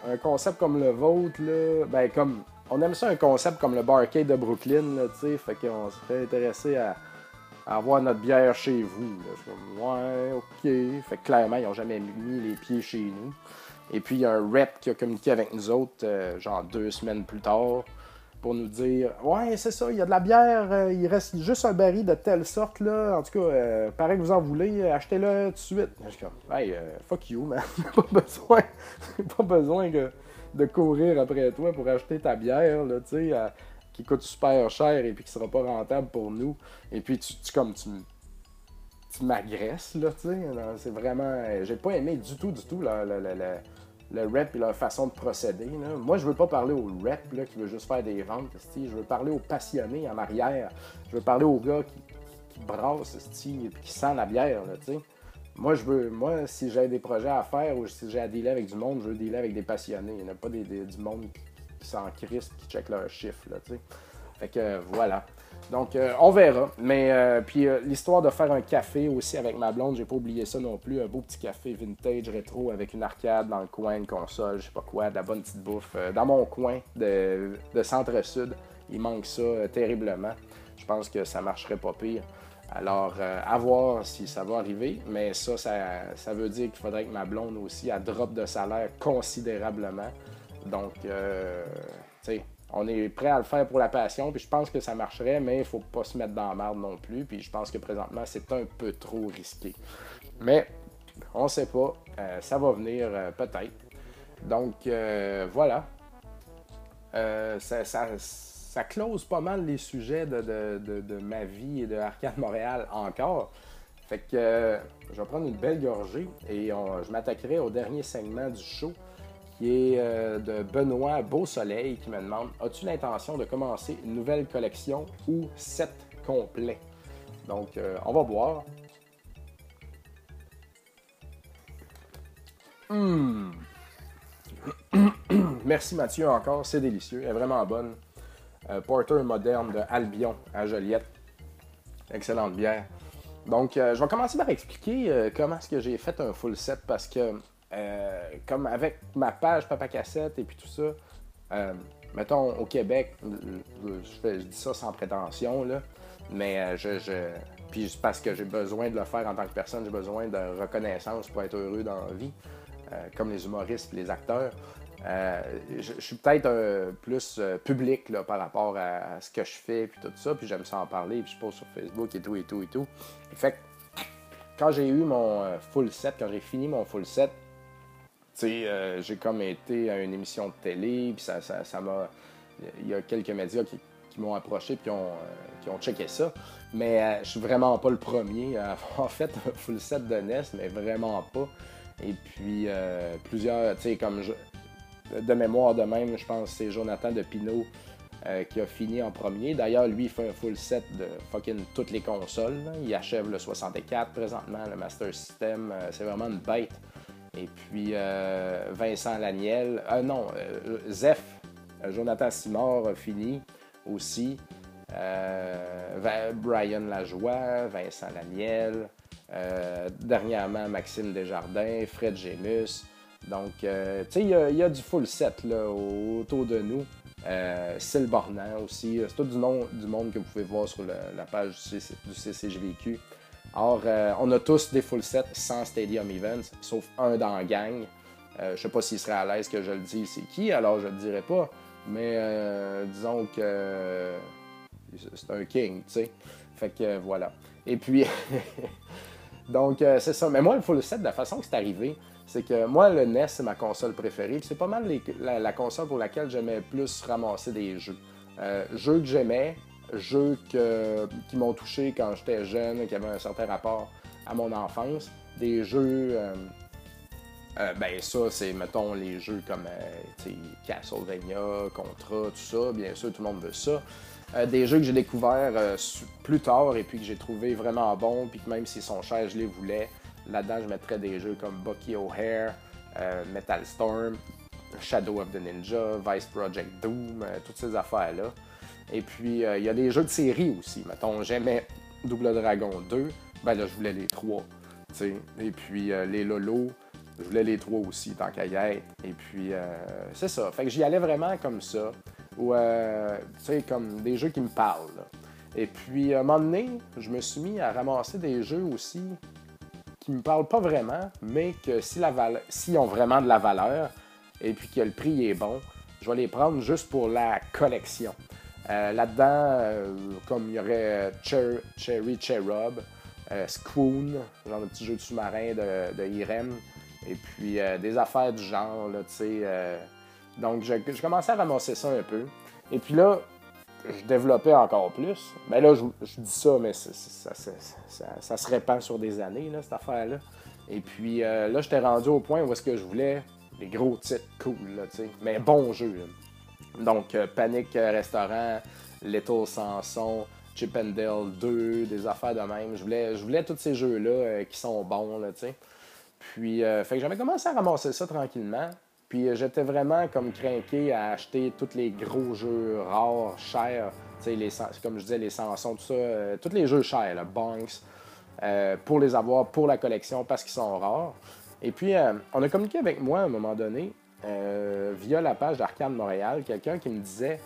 un concept comme le vôtre, là, ben comme. On aime ça un concept comme le Barcade de Brooklyn, tu sais. Fait qu'on serait intéressé à avoir notre bière chez vous. Je suis ouais, ok. Fait que clairement, ils n'ont jamais mis les pieds chez nous. Et puis, il y a un rep qui a communiqué avec nous autres, euh, genre deux semaines plus tard, pour nous dire Ouais, c'est ça, il y a de la bière, euh, il reste juste un baril de telle sorte, là. En tout cas, euh, paraît que vous en voulez, achetez-le tout de suite. Je suis comme Hey, fuck you, man. pas besoin, pas besoin de courir après toi pour acheter ta bière, là, tu sais qui coûte super cher et puis qui sera pas rentable pour nous. Et puis tu, comme tu, tu m'agresses là, tu sais. C'est vraiment. J'ai pas aimé du tout, du tout le, le, rap et leur façon de procéder. Moi, je veux pas parler au rap là, qui veut juste faire des ventes. Je veux parler aux passionnés en arrière. Je veux parler aux gars qui, qui brassent et qui sentent la bière. Moi, je veux, moi, si j'ai des projets à faire ou si j'ai à dealer avec du monde, je veux dealer avec des passionnés. Il n'y a pas des, du monde qui s'en crissent, qui checkent leurs chiffres. Fait que voilà. Donc, euh, on verra. Mais, euh, puis, euh, l'histoire de faire un café aussi avec ma blonde, j'ai pas oublié ça non plus. Un beau petit café vintage, rétro, avec une arcade dans le coin, une console, je sais pas quoi, de la bonne petite bouffe. dans mon coin de, centre-sud, il manque ça terriblement. Je pense que ça marcherait pas pire. Alors, à voir si ça va arriver. Mais ça, ça, veut dire qu'il faudrait que ma blonde aussi, elle drop de salaire considérablement. Donc, tu sais, on est prêt à le faire pour la passion, puis je pense que ça marcherait, mais il faut pas se mettre dans la merde non plus, puis je pense que présentement, c'est un peu trop risqué. Mais, on sait pas, euh, ça va venir euh, peut-être. Donc, voilà. Ça, close pas mal les sujets de, ma vie et de Arcade Montréal encore. Fait que je vais prendre une belle gorgée et je m'attaquerai au dernier segment du show qui est euh, de Benoît Beau Soleil qui me demande As-tu l'intention de commencer une nouvelle collection ou set complet Donc, euh, on va voir. Hmm. Merci Mathieu encore, c'est délicieux, elle est vraiment bonne. Euh, porter moderne de Albion à Joliette. Excellente bière. Donc, je vais commencer par expliquer comment est-ce que j'ai fait un full set parce que euh, comme avec ma page Papa Cassette et puis tout ça, euh, mettons au Québec, je, dis ça sans prétention, là, mais euh, je, puis parce que j'ai besoin de le faire en tant que personne, j'ai besoin de reconnaissance pour être heureux dans la vie, comme les humoristes et les acteurs. je, suis peut-être plus public là, par rapport à, ce que je fais, puis tout ça, puis j'aime ça en parler, puis je pose sur Facebook et tout, et tout, et tout. Fait quand j'ai eu mon full set, quand j'ai fini mon full set, euh, j'ai comme été à une émission de télé, puis ça, ça, m'a. Il y a quelques médias qui, m'ont approché puis ont, euh, qui ont checké ça. Mais euh, je suis vraiment pas le premier à avoir fait un full set de NES, mais vraiment pas. Et puis plusieurs, tu sais, comme je, de mémoire de même, je pense que c'est Jonathan de Pinot qui a fini en premier. D'ailleurs, lui, il fait un full set de fucking toutes les consoles. Il achève le 64 présentement, le Master System. c'est vraiment une bête. Et puis euh, Vincent Laniel, euh, non, euh, Zef, Jonathan Simard fini aussi. Brian Lajoie, Vincent Laniel, dernièrement Maxime Desjardins, Fred Gémus. Donc, tu sais, il y, a du full set là, autour de nous. Euh, Syl aussi. C'est tout du, nom, du monde que vous pouvez voir sur la page du, CCGVQ. Or, euh, on a tous des full sets sans Stadium Events, sauf un dans la gang. Euh, je sais pas s'il serait à l'aise que je le dise c'est qui, alors je le dirais pas. Mais euh, disons que c'est un king, tu sais. Fait que voilà. Et puis, donc c'est ça. Mais moi, le full set, de la façon que c'est arrivé, c'est que moi, le NES, c'est ma console préférée. c'est pas mal la, console pour laquelle j'aimais plus ramasser des jeux. jeux que j'aimais, jeux qui m'ont touché quand j'étais jeune, qui avaient un certain rapport à mon enfance. Des jeux. Euh, euh, ben, ça, c'est, mettons, les jeux comme euh, Castlevania, Contra, tout ça. Bien sûr, tout le monde veut ça. des jeux que j'ai découverts plus tard et puis que j'ai trouvé vraiment bons, puis que même s'ils sont chers, je les voulais. Là-dedans, je mettrais des jeux comme Bucky O'Hare, Metal Storm, Shadow of the Ninja, Vice Project Doom, toutes ces affaires-là. Et puis, euh, il y a des jeux de série aussi. Mettons, j'aimais Double Dragon 2, ben là, je voulais les trois. Et puis, euh, les Lolo, je voulais les trois aussi, tant qu'à y. Et puis, euh, c'est ça. Fait que j'y allais vraiment comme ça. Ou, tu sais, comme des jeux qui me parlent. Et puis, à un moment donné, je me suis mis à ramasser des jeux aussi qui me parlent pas vraiment, mais que si la s'ils ont vraiment de la valeur et puis que le prix est bon, je vais les prendre juste pour la collection. Euh, là-dedans, euh, comme il y aurait Cherry Cherub, euh, Squoon, genre de petit jeu de sous-marin de, Irem, et puis des affaires du genre, tu sais. donc, je, commençais à ramasser ça un peu. Et puis là, je développais encore plus. Mais là, je, dis ça, mais ça, se répand sur des années, cette affaire-là. Et puis là, j'étais rendu au point où est-ce que je voulais des gros titres cool, tu sais, mais bons jeux. Donc, euh, Panic Restaurant, Little Samson, Chip and Dale 2, des affaires de même. Je voulais, tous ces jeux-là euh, qui sont bons. Puis, euh, fait que j'avais commencé à ramasser ça tranquillement. Puis, j'étais vraiment comme craqué à acheter tous les gros jeux rares, chers. Tu sais, comme je disais, les Samson, tout ça. tous les jeux chers, là, Bonks, pour les avoir pour la collection parce qu'ils sont rares. Et puis, on a communiqué avec moi à un moment donné euh, via la page d'Arcade Montréal, quelqu'un qui me disait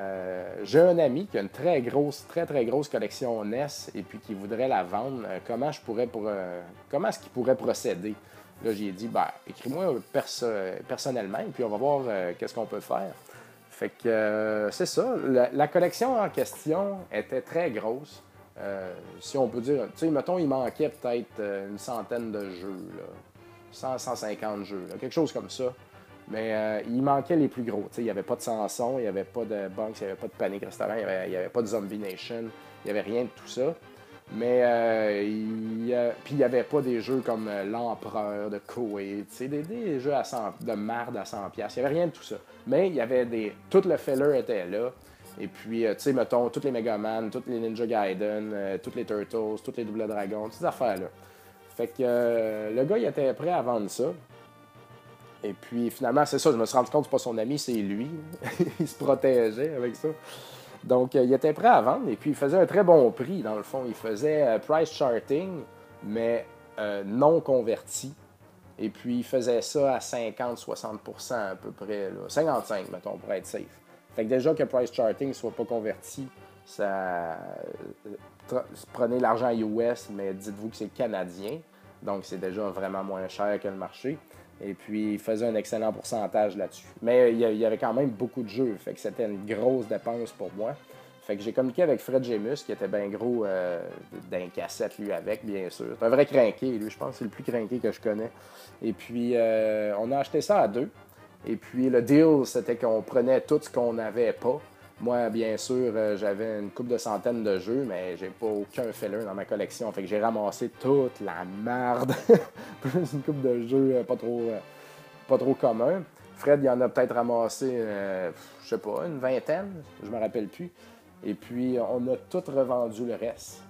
euh, J'ai un ami qui a une très grosse, très très grosse collection NES et puis qui voudrait la vendre. Euh, comment je pourrais pour, comment est-ce qu'il pourrait procéder? Là, j'ai dit ben, écris-moi personnellement et puis on va voir qu'est-ce qu'on peut faire. Fait que c'est ça. La, collection en question était très grosse. si on peut dire, tu sais, mettons, il manquait peut-être une centaine de jeux, 100, 150 jeux, quelque chose comme ça. Mais euh, il manquait les plus gros. il n'y avait pas de Samson, il n'y avait pas de Bunks, il n'y avait pas de Panic Restaurant, il n'y avait, pas de Zombie Nation, il n'y avait rien de tout ça. Mais euh, il, puis il n'y avait pas des jeux comme euh, L'Empereur de Koei, des, des jeux à de marde à 100$. Il n'y avait rien de tout ça. Mais il y avait des. Tout le filler était là. Et puis, tu sais, mettons, tous les Megaman, tous les Ninja Gaiden, tous les Turtles, tous les Double Dragons, toutes ces affaires-là. Fait que le gars, il était prêt à vendre ça. Et puis finalement, c'est ça, je me suis rendu compte que pas son ami, c'est lui. il se protégeait avec ça. Donc, euh, il était prêt à vendre et puis il faisait un très bon prix, dans le fond. Il faisait euh, price charting, mais euh, non converti. Et puis, il faisait ça à 50-60% à peu près. 55, mettons, pour être safe. Fait que déjà que price charting ne soit pas converti, Ça, prenez l'argent US, mais dites-vous que c'est canadien. Donc, c'est déjà vraiment moins cher que le marché. Et puis, il faisait un excellent pourcentage là-dessus. Mais il y avait quand même beaucoup de jeux. Fait que c'était une grosse dépense pour moi. Fait que j'ai communiqué avec Fred Gemus, qui était bien gros euh, d'un cassette, lui, avec, bien sûr. C'est un vrai crinqué, lui. Je pense c'est le plus crinqué que je connais. Et puis, euh, on a acheté ça à deux. Et puis, le deal, c'était qu'on prenait tout ce qu'on n'avait pas. Moi, bien sûr, euh, j'avais une coupe de centaines de jeux, mais j'ai pas aucun filler dans ma collection. Fait que j'ai ramassé toute la merde. Plus une coupe de jeux euh, pas trop, euh, pas trop commun. Fred, il en a peut-être ramassé, je sais pas, une vingtaine, je me rappelle plus. Et puis, on a tout revendu le reste.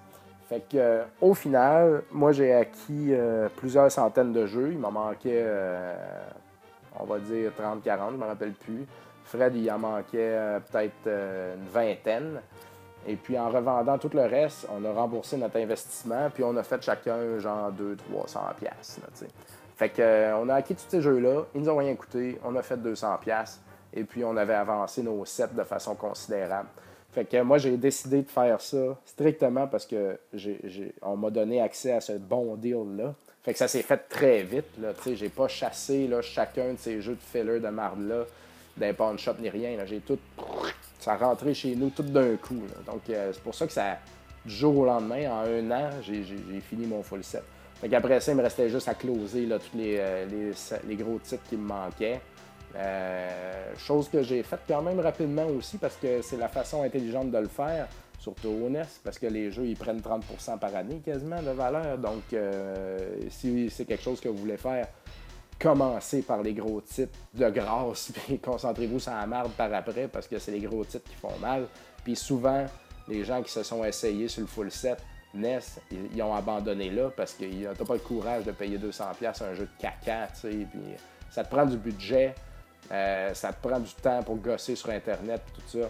Fait que, au final, moi, j'ai acquis plusieurs centaines de jeux. Il m'en manquait, on va dire, 30-40, je me rappelle plus. Fred, il en manquait euh, peut-être euh, une vingtaine. Et puis en revendant tout le reste, on a remboursé notre investissement, puis on a fait chacun genre 200-300 pièces. Fait que euh, on a acquis tous ces jeux-là, ils nous ont rien coûté, on a fait 200 pièces et puis on avait avancé nos sets de façon considérable. Fait que moi j'ai décidé de faire ça strictement parce que on m'a donné accès à ce bon deal-là. Fait que ça s'est fait très vite. Là, j'ai pas chassé là, chacun de ces jeux de filler de marde-là d'un pawn shop ni rien. J'ai tout. Ça rentré chez nous tout d'un coup. Donc, euh, c'est pour ça que ça, du jour au lendemain, en un an, j'ai fini mon full set. Fait après ça, il me restait juste à closer là, tous les, euh, les, gros titres qui me manquaient. Euh, chose que j'ai faite quand même rapidement aussi parce que c'est la façon intelligente de le faire, surtout au NES, parce que les jeux ils prennent 30% par année quasiment de valeur. Donc, si c'est quelque chose que vous voulez faire, commencez par les gros titres de grâce, puis concentrez-vous sur la merde par après, parce que c'est les gros titres qui font mal. Puis souvent, les gens qui se sont essayés sur le full set NES, ils, ont abandonné là parce qu'ils n'ont pas le courage de payer 200$ un jeu de caca, tu sais, puis ça te prend du budget, euh, ça te prend du temps pour gosser sur Internet, tout ça.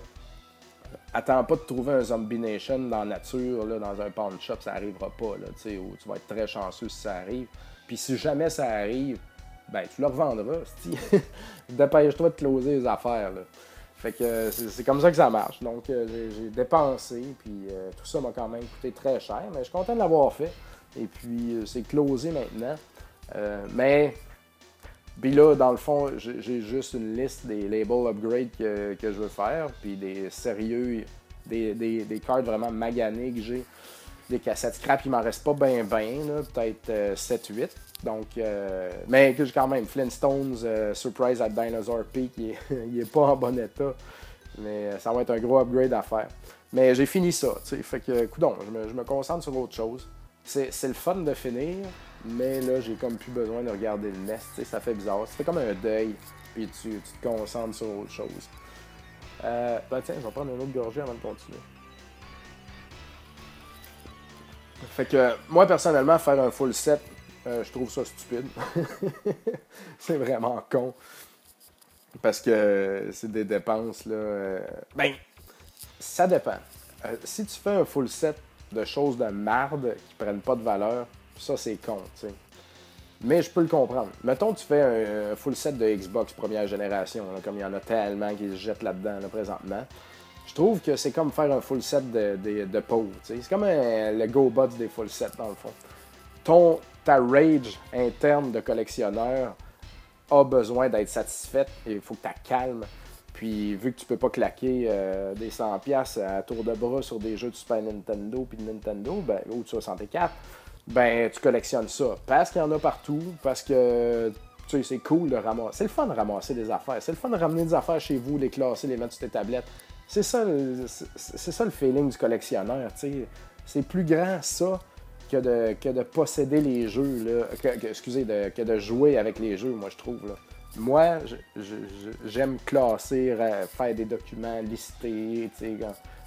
Attends pas de trouver un Zombie Nation dans la nature, là, dans un pawn shop, ça arrivera pas, là, tu sais, ou tu vas être très chanceux si ça arrive. Puis si jamais ça arrive, ben tu le revendras. Dépêche-toi de closer les affaires. Là. Fait que c'est comme ça que ça marche. Donc euh, j'ai dépensé, puis euh, tout ça m'a quand même coûté très cher, mais je suis content de l'avoir fait. Et puis euh, c'est closé maintenant. mais puis là, dans le fond, j'ai juste une liste des labels upgrade que, je veux faire, puis des sérieux, des, des, cartes vraiment maganées que j'ai. Des cassettes scrap, il m'en reste pas bien, bien, peut-être 7-8. Donc, euh, mais que quand même, Flintstones euh, Surprise at Dinosaur Peak, il est, pas en bon état. Mais euh, ça va être un gros upgrade à faire. Mais j'ai fini ça, tu sais. Fait que, coudon, je me, je me concentre sur autre chose. C'est le fun de finir, mais là, j'ai comme plus besoin de regarder le nest, ça fait bizarre. Ça fait comme un deuil, puis tu, tu te concentres sur autre chose. Euh, ben tiens, je vais prendre une autre gorgée avant de continuer. Fait que, moi, personnellement, faire un full set, euh, je trouve ça stupide. c'est vraiment con. Parce que c'est des dépenses, là. Euh, ben, ça dépend. Euh, si tu fais un full set de choses de marde qui prennent pas de valeur, ça c'est con, tu sais. Mais je peux le comprendre. Mettons tu fais un, full set de Xbox première génération, comme il y en a tellement qui se jettent là-dedans présentement. Je trouve que c'est comme faire un full set de, de, pauvres. C'est comme le GoBots des full sets dans le fond. Ton, ta rage interne de collectionneur a besoin d'être satisfaite et il faut que tu calmes. Puis vu que tu peux pas claquer euh, des 100$ à tour de bras sur des jeux de Super Nintendo puis de Nintendo ben, ou de 64, ben tu collectionnes ça. Parce qu'il y en a partout, parce que tu sais, c'est cool de ramasser. C'est le fun de ramasser des affaires. C'est le fun de ramener des affaires chez vous, les classer, les mettre sur tes tablettes. C'est ça, c'est ça le feeling du collectionneur. C'est plus grand ça que de, que de posséder les jeux, là, que, excusez, de, que de jouer avec les jeux, moi je trouve. Là. Moi, j'aime classer, faire des documents, lister,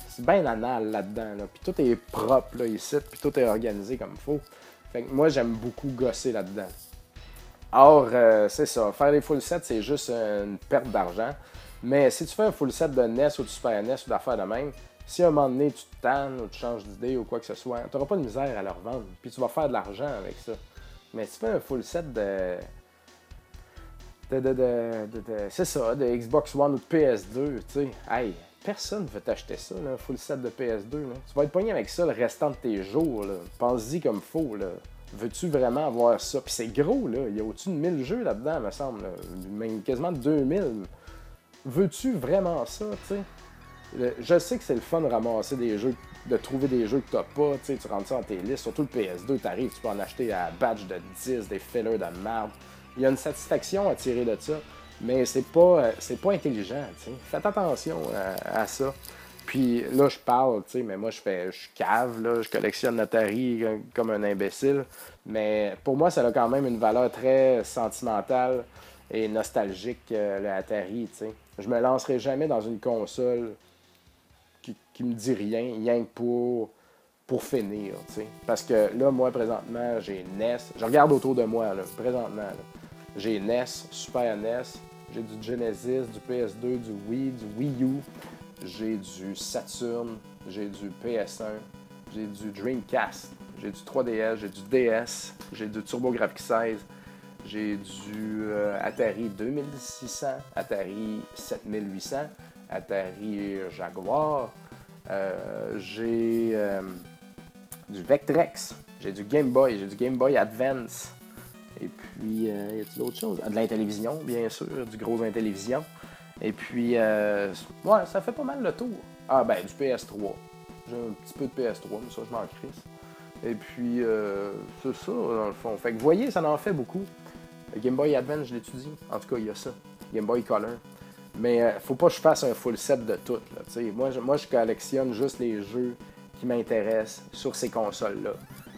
c'est bien anal là-dedans. Là. Puis tout est propre là, ici, puis tout est organisé comme il faut. Fait que moi, j'aime beaucoup gosser là-dedans. Or, euh, c'est ça, faire les full sets, c'est juste une perte d'argent. Mais si tu fais un full set de NES ou de Super NES ou d'affaires de même, si à un moment donné tu te tannes ou tu changes d'idée ou quoi que ce soit, tu pas de misère à leur vendre. Puis tu vas faire de l'argent avec ça. Mais si tu fais un full set de. de, de, de, c'est ça, de Xbox One ou de PS2, tu sais, hey, personne ne veut t'acheter ça, là, full set de PS2. Là. Tu vas être pogné avec ça le restant de tes jours. Pense-y comme faut. Là. Veux-tu vraiment avoir ça? Puis c'est gros, là. Il y a au-dessus de 1000 jeux là-dedans, me semble. Même quasiment 2000. Veux-tu vraiment ça, tu sais? Je sais que c'est le fun de ramasser des jeux, de trouver des jeux que t'as pas, tu rentres ça dans tes listes, surtout le PS2, t'arrives, tu peux en acheter à badge de 10, des fillers de merde. Il y a une satisfaction à tirer de ça, mais c'est pas, euh, c'est pas intelligent, tu sais. Faites attention à, ça. Puis là, je parle, mais moi, je fais, je cave, là, je collectionne Atari comme un imbécile. Mais pour moi, ça a quand même une valeur très sentimentale et nostalgique, euh, le Atari. Je me lancerai jamais dans une console qui, qui me dit rien, rien que pour, pour finir, tu sais. Parce que là, moi, présentement, j'ai NES. Je regarde autour de moi, là, présentement. J'ai NES, Super NES, j'ai du Genesis, du PS2, du Wii, du Wii U, j'ai du Saturn, j'ai du PS1, j'ai du Dreamcast, j'ai du 3DS, j'ai du DS, j'ai du TurboGrafx 16, j'ai du euh, Atari 2600, Atari 7800, Atari Jaguar, euh, j'ai euh, du Vectrex, j'ai du Game Boy, j'ai du Game Boy Advance. Et puis, y a-t-il d'autres choses? De la télévision, bien sûr, du gros télévision. Et puis, euh, ouais, ça fait pas mal le tour. Ah, ben, du PS3. J'ai un petit peu de PS3, mais ça, je m'en crisse. Et puis, euh, c'est ça, dans le fond. Fait que, vous voyez, ça en fait beaucoup. Game Boy Advance, je l'étudie. En tout cas, il y a ça. Game Boy Color. Mais euh, faut pas que je fasse un full set de tout. Là, moi, je, moi, je collectionne juste les jeux qui m'intéressent sur ces consoles-là.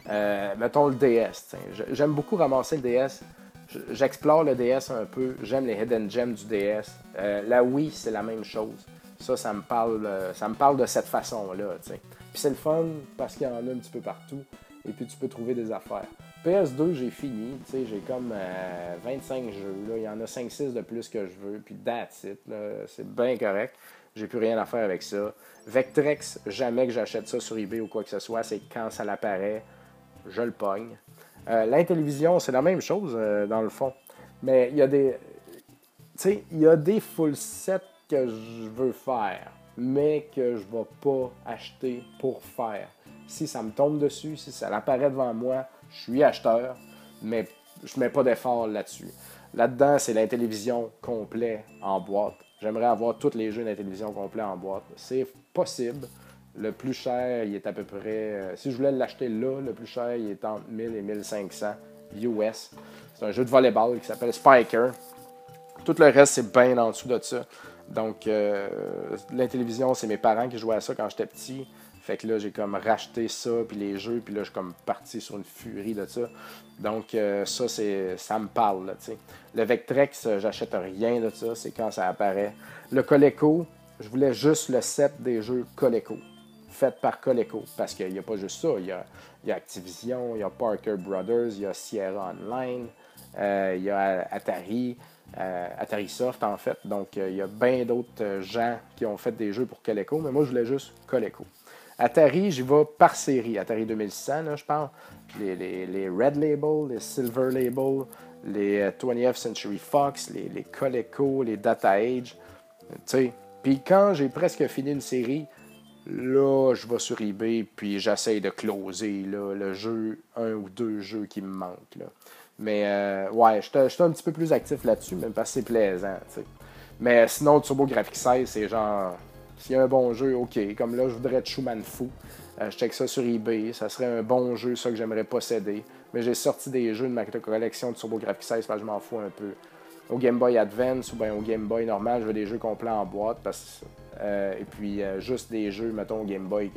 Euh, mettons le DS. J'aime beaucoup ramasser le DS J'explore le DS un peu. J'aime les hidden gems du DS. Euh, la Wii, c'est la même chose. Ça, ça me parle, euh, ça me parle de cette façon-là. Puis c'est le fun parce qu'il y en a un petit peu partout. Et puis tu peux trouver des affaires. PS2, j'ai fini. J'ai comme 25 euh, jeux. Il y en a 5-6 de plus que je veux. Puis that's it. C'est bien correct. J'ai plus rien à faire avec ça. Vectrex, jamais que j'achète ça sur eBay ou quoi que ce soit. C'est quand ça l'apparaît, je le pogne. Euh, c'est la même chose euh, dans le fond. Mais il y a des. Tu sais, il y a des full sets que je veux faire, mais que je ne vais pas acheter pour faire. Si ça me tombe dessus, si ça apparaît devant moi, je suis acheteur, mais je mets pas d'effort là-dessus. Là-dedans, c'est l'intellivision complet en boîte. J'aimerais avoir tous les jeux d'intellivision complet en boîte. C'est possible. Le plus cher, il est à peu près. Euh, si je voulais l'acheter là, le plus cher, il est entre 1000 et 1500 US. C'est un jeu de volleyball qui s'appelle Spiker. Tout le reste, c'est bien en dessous de ça. Donc, euh, la télévision, c'est mes parents qui jouaient à ça quand j'étais petit. Fait que là, j'ai comme racheté ça, puis les jeux, puis là, je suis comme parti sur une furie de ça. Donc, euh, ça, ça me parle, là, Le Vectrex, j'achète rien de ça, c'est quand ça apparaît. Le Coleco, je voulais juste le set des jeux Coleco faite par Coleco. Parce qu'il n'y a pas juste ça. Il y a, Activision, il y a Parker Brothers, il y a Sierra Online, euh, il y a Atari, euh, Atari Soft en fait. Donc euh, il y a bien d'autres gens qui ont fait des jeux pour Coleco, mais moi je voulais juste Coleco. Atari, j'y vais par série. Atari 2600, là, je parle. Les, les, Red Label, les Silver Label, les 20th Century Fox, les, les Coleco, les Data Age. Tu sais. Puis quand j'ai presque fini une série, Là, je vais sur eBay puis j'essaye de closer le jeu, un ou deux jeux qui me manquent. Mais euh, ouais, je suis un petit peu plus actif là-dessus, même parce que c'est plaisant. Mais sinon, Turbo Graphics 16, c'est genre. S'il y a un bon jeu, ok. Comme là, je voudrais Schumann Fou. Euh, je check ça sur eBay. Ça serait un bon jeu, ça que j'aimerais posséder. Mais j'ai sorti des jeux de ma collection de Turbo Graphics 16 parce que je m'en fous un peu. Au Game Boy Advance ou bien au Game Boy normal, je veux des jeux complets en boîte parce que et puis euh, juste des jeux, mettons, Game Boy,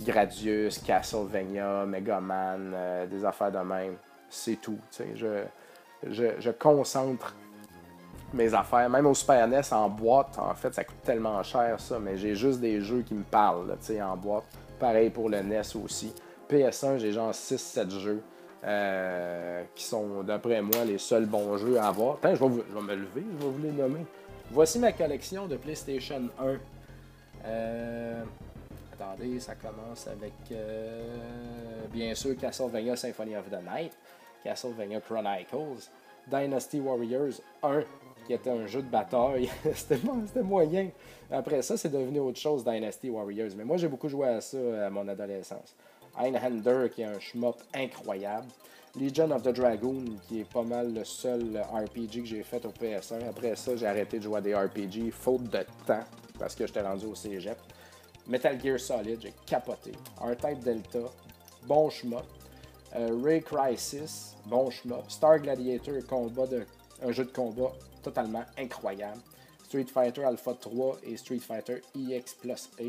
Gradius, Castlevania, Mega Man, euh, des affaires de même. C'est tout. Je, je, concentre mes affaires. Même au Super NES, en boîte, en fait, ça coûte tellement cher ça, mais j'ai juste des jeux qui me parlent en boîte. Pareil pour le NES aussi. PS1, j'ai genre 6-7 jeux. qui sont, d'après moi, les seuls bons jeux à avoir. Je je vais me lever, je vais vous les nommer. Voici ma collection de PlayStation 1. Euh, attendez, ça commence avec euh, bien sûr Castlevania Symphony of the Night, Castlevania Chronicles, Dynasty Warriors 1, qui était un jeu de bataille. c'était moyen. Après ça, c'est devenu autre chose, Dynasty Warriors. Mais moi, j'ai beaucoup joué à ça à mon adolescence. Einhander, qui est un shmup incroyable. Legion of the Dragoon, qui est pas mal le seul RPG que j'ai fait au PS1. Après ça, j'ai arrêté de jouer à des RPG, faute de temps, parce que j'étais rendu au cégep. Metal Gear Solid, j'ai capoté. R-Type Delta, bon shmup. Euh, Ray Crisis, bon shmup. Star Gladiator, combat de, un jeu de combat totalement incroyable. Street Fighter Alpha 3 et Street Fighter EX Plus A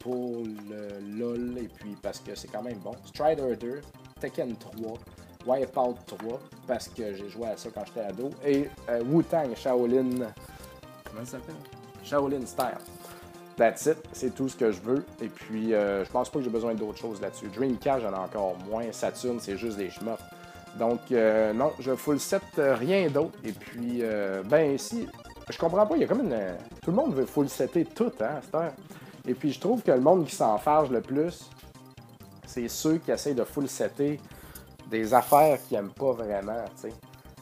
pour le LOL et puis parce que c'est quand même bon. Strider 2, Tekken 3, Wipeout 3 parce que j'ai joué à ça quand j'étais ado et euh, Wu-Tang Shaolin. Comment ça s'appelle? Shaolin Style. That's it, c'est tout ce que je veux. Et puis, euh, je pense pas que j'ai besoin d'autre choses là-dessus. Dreamcast, j'en ai encore moins. Saturn, c'est juste des schmucks. Donc, euh, non, je full set rien d'autre. Et puis, ben, ici, je comprends pas, il y a comme une. Tout le monde veut full setter tout, hein, à Et puis, je trouve que le monde qui s'enfarge le plus, c'est ceux qui essayent de full setter des affaires qu'ils n'aiment pas vraiment.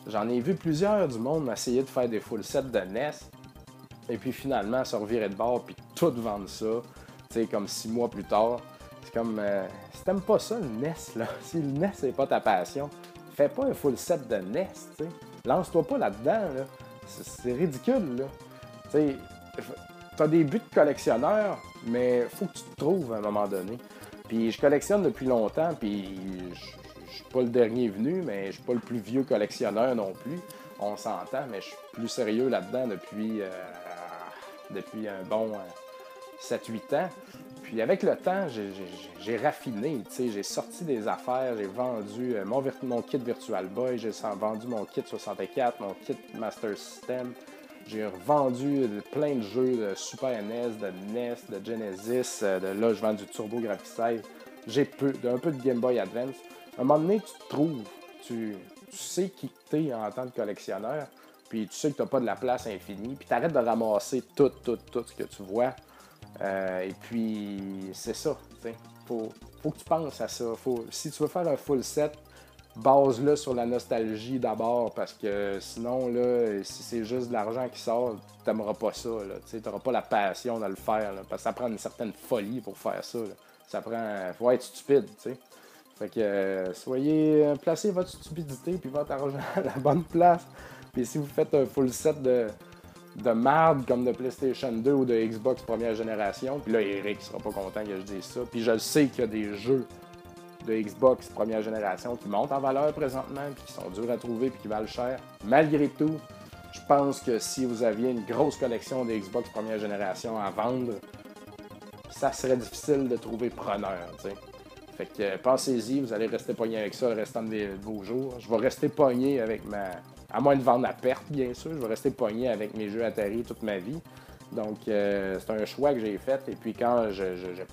J'en ai vu plusieurs du monde essayer de faire des full sets de NES, et puis finalement se revirer de bord, puis tout vendre ça, tu sais, comme six mois plus tard. C'est comme, euh, si t'aimes pas ça, le NES, là, si le NES n'est pas ta passion, fais pas un full set de NES, tu sais. Lance-toi pas là-dedans, là. C'est ridicule, là. Tu sais, t'as des buts de collectionneur, mais faut que tu te trouves à un moment donné. Puis je collectionne depuis longtemps, puis suis pas le dernier venu, mais je suis pas le plus vieux collectionneur non plus. On s'entend, mais je suis plus sérieux là-dedans depuis, euh, depuis un bon 7-8 euh, ans. Puis avec le temps, j'ai raffiné, j'ai sorti des affaires, j'ai vendu euh, mon, kit Virtual Boy, j'ai vendu mon kit 64, mon kit Master System. J'ai revendu plein de jeux de Super NES, de NES, de Genesis, de là je vends du Turbo Graphics. J'ai peu, un peu de Game Boy Advance. Un moment donné, tu te trouves, tu, sais qui t'es en tant que collectionneur, puis tu sais que tu n'as pas de la place infinie, puis tu arrêtes de ramasser tout, tout, tout ce que tu vois. Euh, et puis, c'est ça. Il faut, que tu penses à ça. Faut, si tu veux faire un full set, base-le sur la nostalgie d'abord, parce que sinon, là, si c'est juste de l'argent qui sort, tu n'aimeras pas ça. Tu n'auras pas la passion de le faire, parce que ça prend une certaine folie pour faire ça. Ça prend. faut être stupide, tu sais. Fait que euh, soyez, euh, placez votre stupidité puis votre argent à la bonne place. Puis si vous faites un full set de, de marde comme de PlayStation 2 ou de Xbox première génération, puis là Eric sera pas content que je dise ça. Puis je sais qu'il y a des jeux de Xbox première génération qui montent en valeur présentement, puis qui sont durs à trouver, puis qui valent cher. Malgré tout, je pense que si vous aviez une grosse collection de Xbox première génération à vendre, ça serait difficile de trouver preneur. sais. Fait que euh, pensez-y, vous allez rester pogné avec ça le restant de, vos jours. Je vais rester pogné avec ma. À moins de vendre à perte, bien sûr, je vais rester pogné avec mes jeux Atari toute ma vie. Donc, euh, c'est un choix que j'ai fait. Et puis, quand je,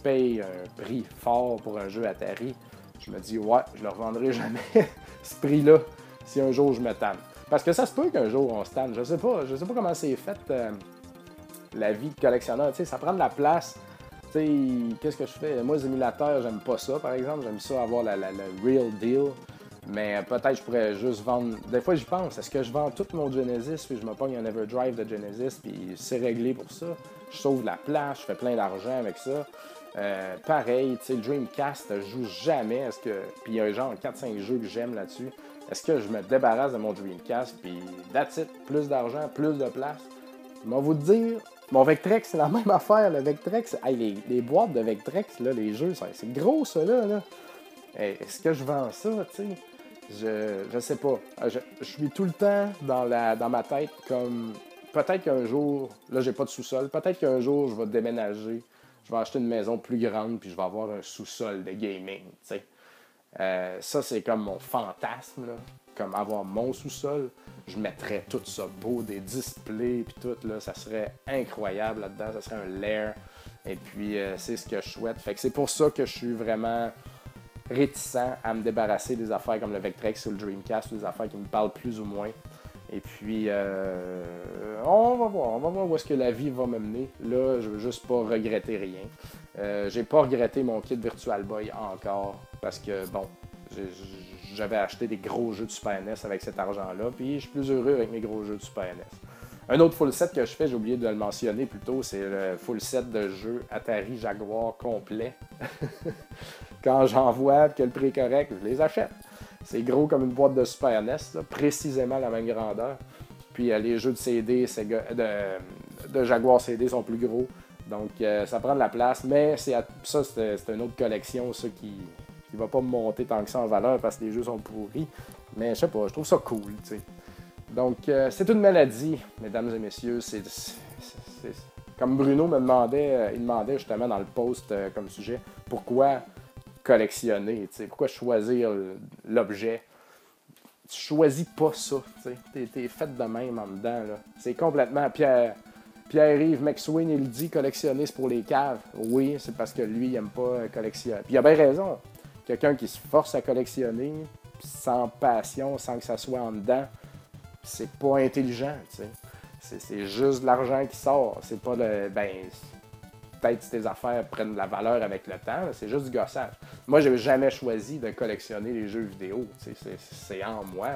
paye un prix fort pour un jeu Atari, je me dis, ouais, je le revendrai jamais, ce prix-là, si un jour je me tanne. Parce que ça se peut qu'un jour on se tanne. Je sais pas, je sais pas comment c'est fait euh, la vie de collectionneur. Tu sais, ça prend de la place qu'est-ce que je fais? Moi, les émulateurs, j'aime pas ça, par exemple. J'aime ça avoir la, real deal. Mais peut-être je pourrais juste vendre. Des fois, j'y pense. Est-ce que je vends tout mon Genesis, puis je me pogne un Everdrive de Genesis, puis c'est réglé pour ça? Je sauve la place, je fais plein d'argent avec ça. Euh, pareil, tu sais, le Dreamcast, je joue jamais. Est-ce que. Puis il y a genre 4-5 jeux que j'aime là-dessus. Est-ce que je me débarrasse de mon Dreamcast, puis that's it, plus d'argent, plus de place? Je vais vous dire, mon Vectrex, c'est la même affaire. Le Vectrex, les, boîtes de Vectrex, là, les jeux, c'est gros, ça, là. Est-ce que je vends ça, tu sais? Je, je sais pas. Ah, je, suis tout le temps dans, la, dans ma tête comme peut-être qu'un jour, là j'ai pas de sous-sol, peut-être qu'un jour je vais déménager, je vais acheter une maison plus grande puis je vais avoir un sous-sol de gaming, tu sais. Euh, ça c'est comme mon fantasme, là comme avoir mon sous-sol, je mettrais tout ça beau, des displays, puis tout, là, ça serait incroyable là-dedans, ça serait un lair. Et puis, euh, c'est ce que je souhaite. Fait que c'est pour ça que je suis vraiment réticent à me débarrasser des affaires comme le Vectrex ou le Dreamcast, des affaires qui me parlent plus ou moins. Et puis, euh, on va voir, on va voir où est-ce que la vie va me mener. Là, je veux juste pas regretter rien. Euh, j'ai pas regretté mon kit Virtual Boy encore parce que, bon, j'avais acheté des gros jeux de Super NES avec cet argent-là, puis je suis plus heureux avec mes gros jeux de Super NES. Un autre full set que je fais, j'ai oublié de le mentionner plus tôt, c'est le full set de jeux Atari Jaguar complet. Quand j'en vois que le prix est correct, je les achète. C'est gros comme une boîte de Super NES, précisément la même grandeur. Puis euh, les jeux de CD, de, Jaguar CD sont plus gros. Donc euh, ça prend de la place. Mais ça, c'est une autre collection, ça, qui ne va pas monter tant que ça en valeur parce que les jeux sont pourris. Mais je sais pas, je trouve ça cool, tu sais. Donc, euh, c'est une maladie, mesdames et messieurs. C'est, Comme Bruno me demandait, euh, il demandait justement dans le post euh, comme sujet, pourquoi collectionner, pourquoi choisir l'objet? Tu choisis pas ça, tu es, fait de même en dedans. C'est complètement Pierre. Pierre-Yves McSween, il dit collectionner, pour les caves. Oui, c'est parce que lui, il aime pas collectionner. Puis il a bien raison. Quelqu'un qui se force à collectionner, sans passion, sans que ça soit en dedans, c'est pas intelligent. C'est juste de l'argent qui sort. C'est pas le. Ben, peut-être que tes affaires prennent de la valeur avec le temps, c'est juste du gossage. Moi, j'ai jamais choisi de collectionner les jeux vidéo. C'est en moi.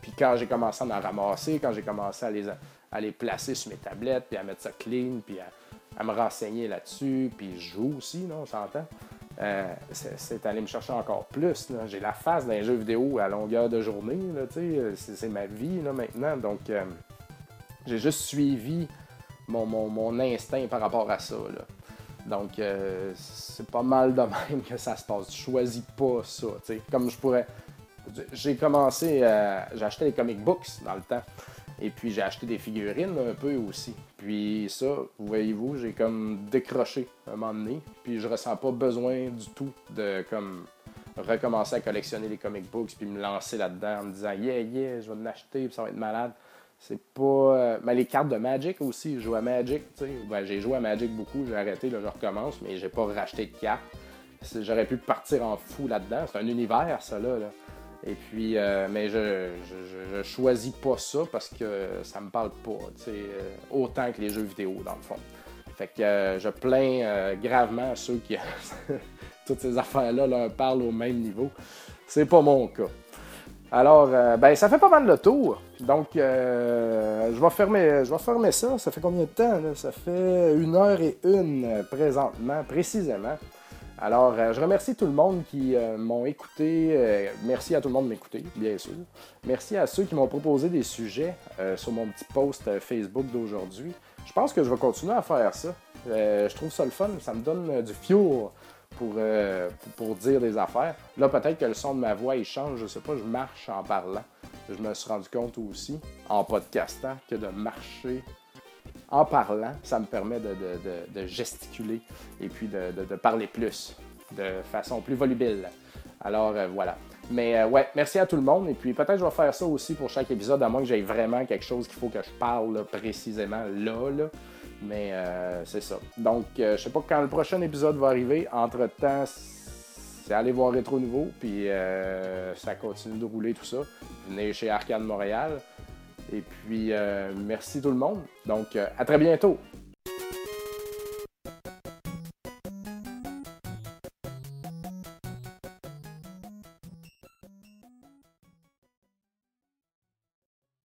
Puis quand j'ai commencé à en ramasser, quand j'ai commencé à les, à les placer sur mes tablettes, puis à mettre ça clean, puis à, me renseigner là-dessus, puis je joue aussi, non, on s'entend. Euh, c'est aller me chercher encore plus. J'ai la face d'un jeu vidéo à longueur de journée. C'est ma vie maintenant. Donc, euh, j'ai juste suivi mon, instinct par rapport à ça. Donc, euh, c'est pas mal de même que ça se passe. Je choisis pas ça. Comme je pourrais. J'ai commencé. j'ai acheté des comic books dans le temps. Et puis j'ai acheté des figurines un peu aussi. Puis ça, voyez-vous, j'ai comme décroché un moment donné. Puis je ressens pas besoin du tout de comme recommencer à collectionner les comic books puis me lancer là-dedans en me disant yeah yeah, je vais en acheter puis ça va être malade. C'est pas. Euh, mais les cartes de Magic aussi, je joue à Magic, tu sais. Ben, j'ai joué à Magic beaucoup, j'ai arrêté, là je recommence, mais j'ai pas racheté de cartes. J'aurais pu partir en fou là-dedans. C'est un univers, ça là. là. Et puis, euh, mais je, je, choisis pas ça parce que ça me parle pas, euh, autant que les jeux vidéo, dans le fond. Fait que euh, je plains gravement ceux qui, toutes ces affaires-là leur parlent au même niveau. C'est pas mon cas. Alors, ben, ça fait pas mal de tour. Donc, je, vais fermer, je vais fermer ça. Ça fait combien de temps? Ça fait une heure et une présentement, précisément. Alors, euh, je remercie tout le monde qui euh, m'ont écouté. Euh, merci à tout le monde de m'écouter, bien sûr. Merci à ceux qui m'ont proposé des sujets sur mon petit post Facebook d'aujourd'hui. Je pense que je vais continuer à faire ça. je trouve ça le fun. Ça me donne du fuel pour, pour, dire des affaires. Là, peut-être que le son de ma voix, il change. Je sais pas, je marche en parlant. Je me suis rendu compte aussi, en podcastant, que de marcher en parlant, ça me permet de, gesticuler et puis de, parler plus, de façon plus volubile. Alors euh, voilà. Mais euh, ouais, merci à tout le monde. Et puis peut-être je vais faire ça aussi pour chaque épisode, à moins que j'aie vraiment quelque chose qu'il faut que je parle précisément là. Mais euh, c'est ça. Donc, je sais pas quand le prochain épisode va arriver. Entre-temps, c'est aller voir Rétro Nouveau, puis ça continue de rouler tout ça. Venez chez Arcade Montréal. Et puis, euh, merci tout le monde. Donc, euh, à très bientôt.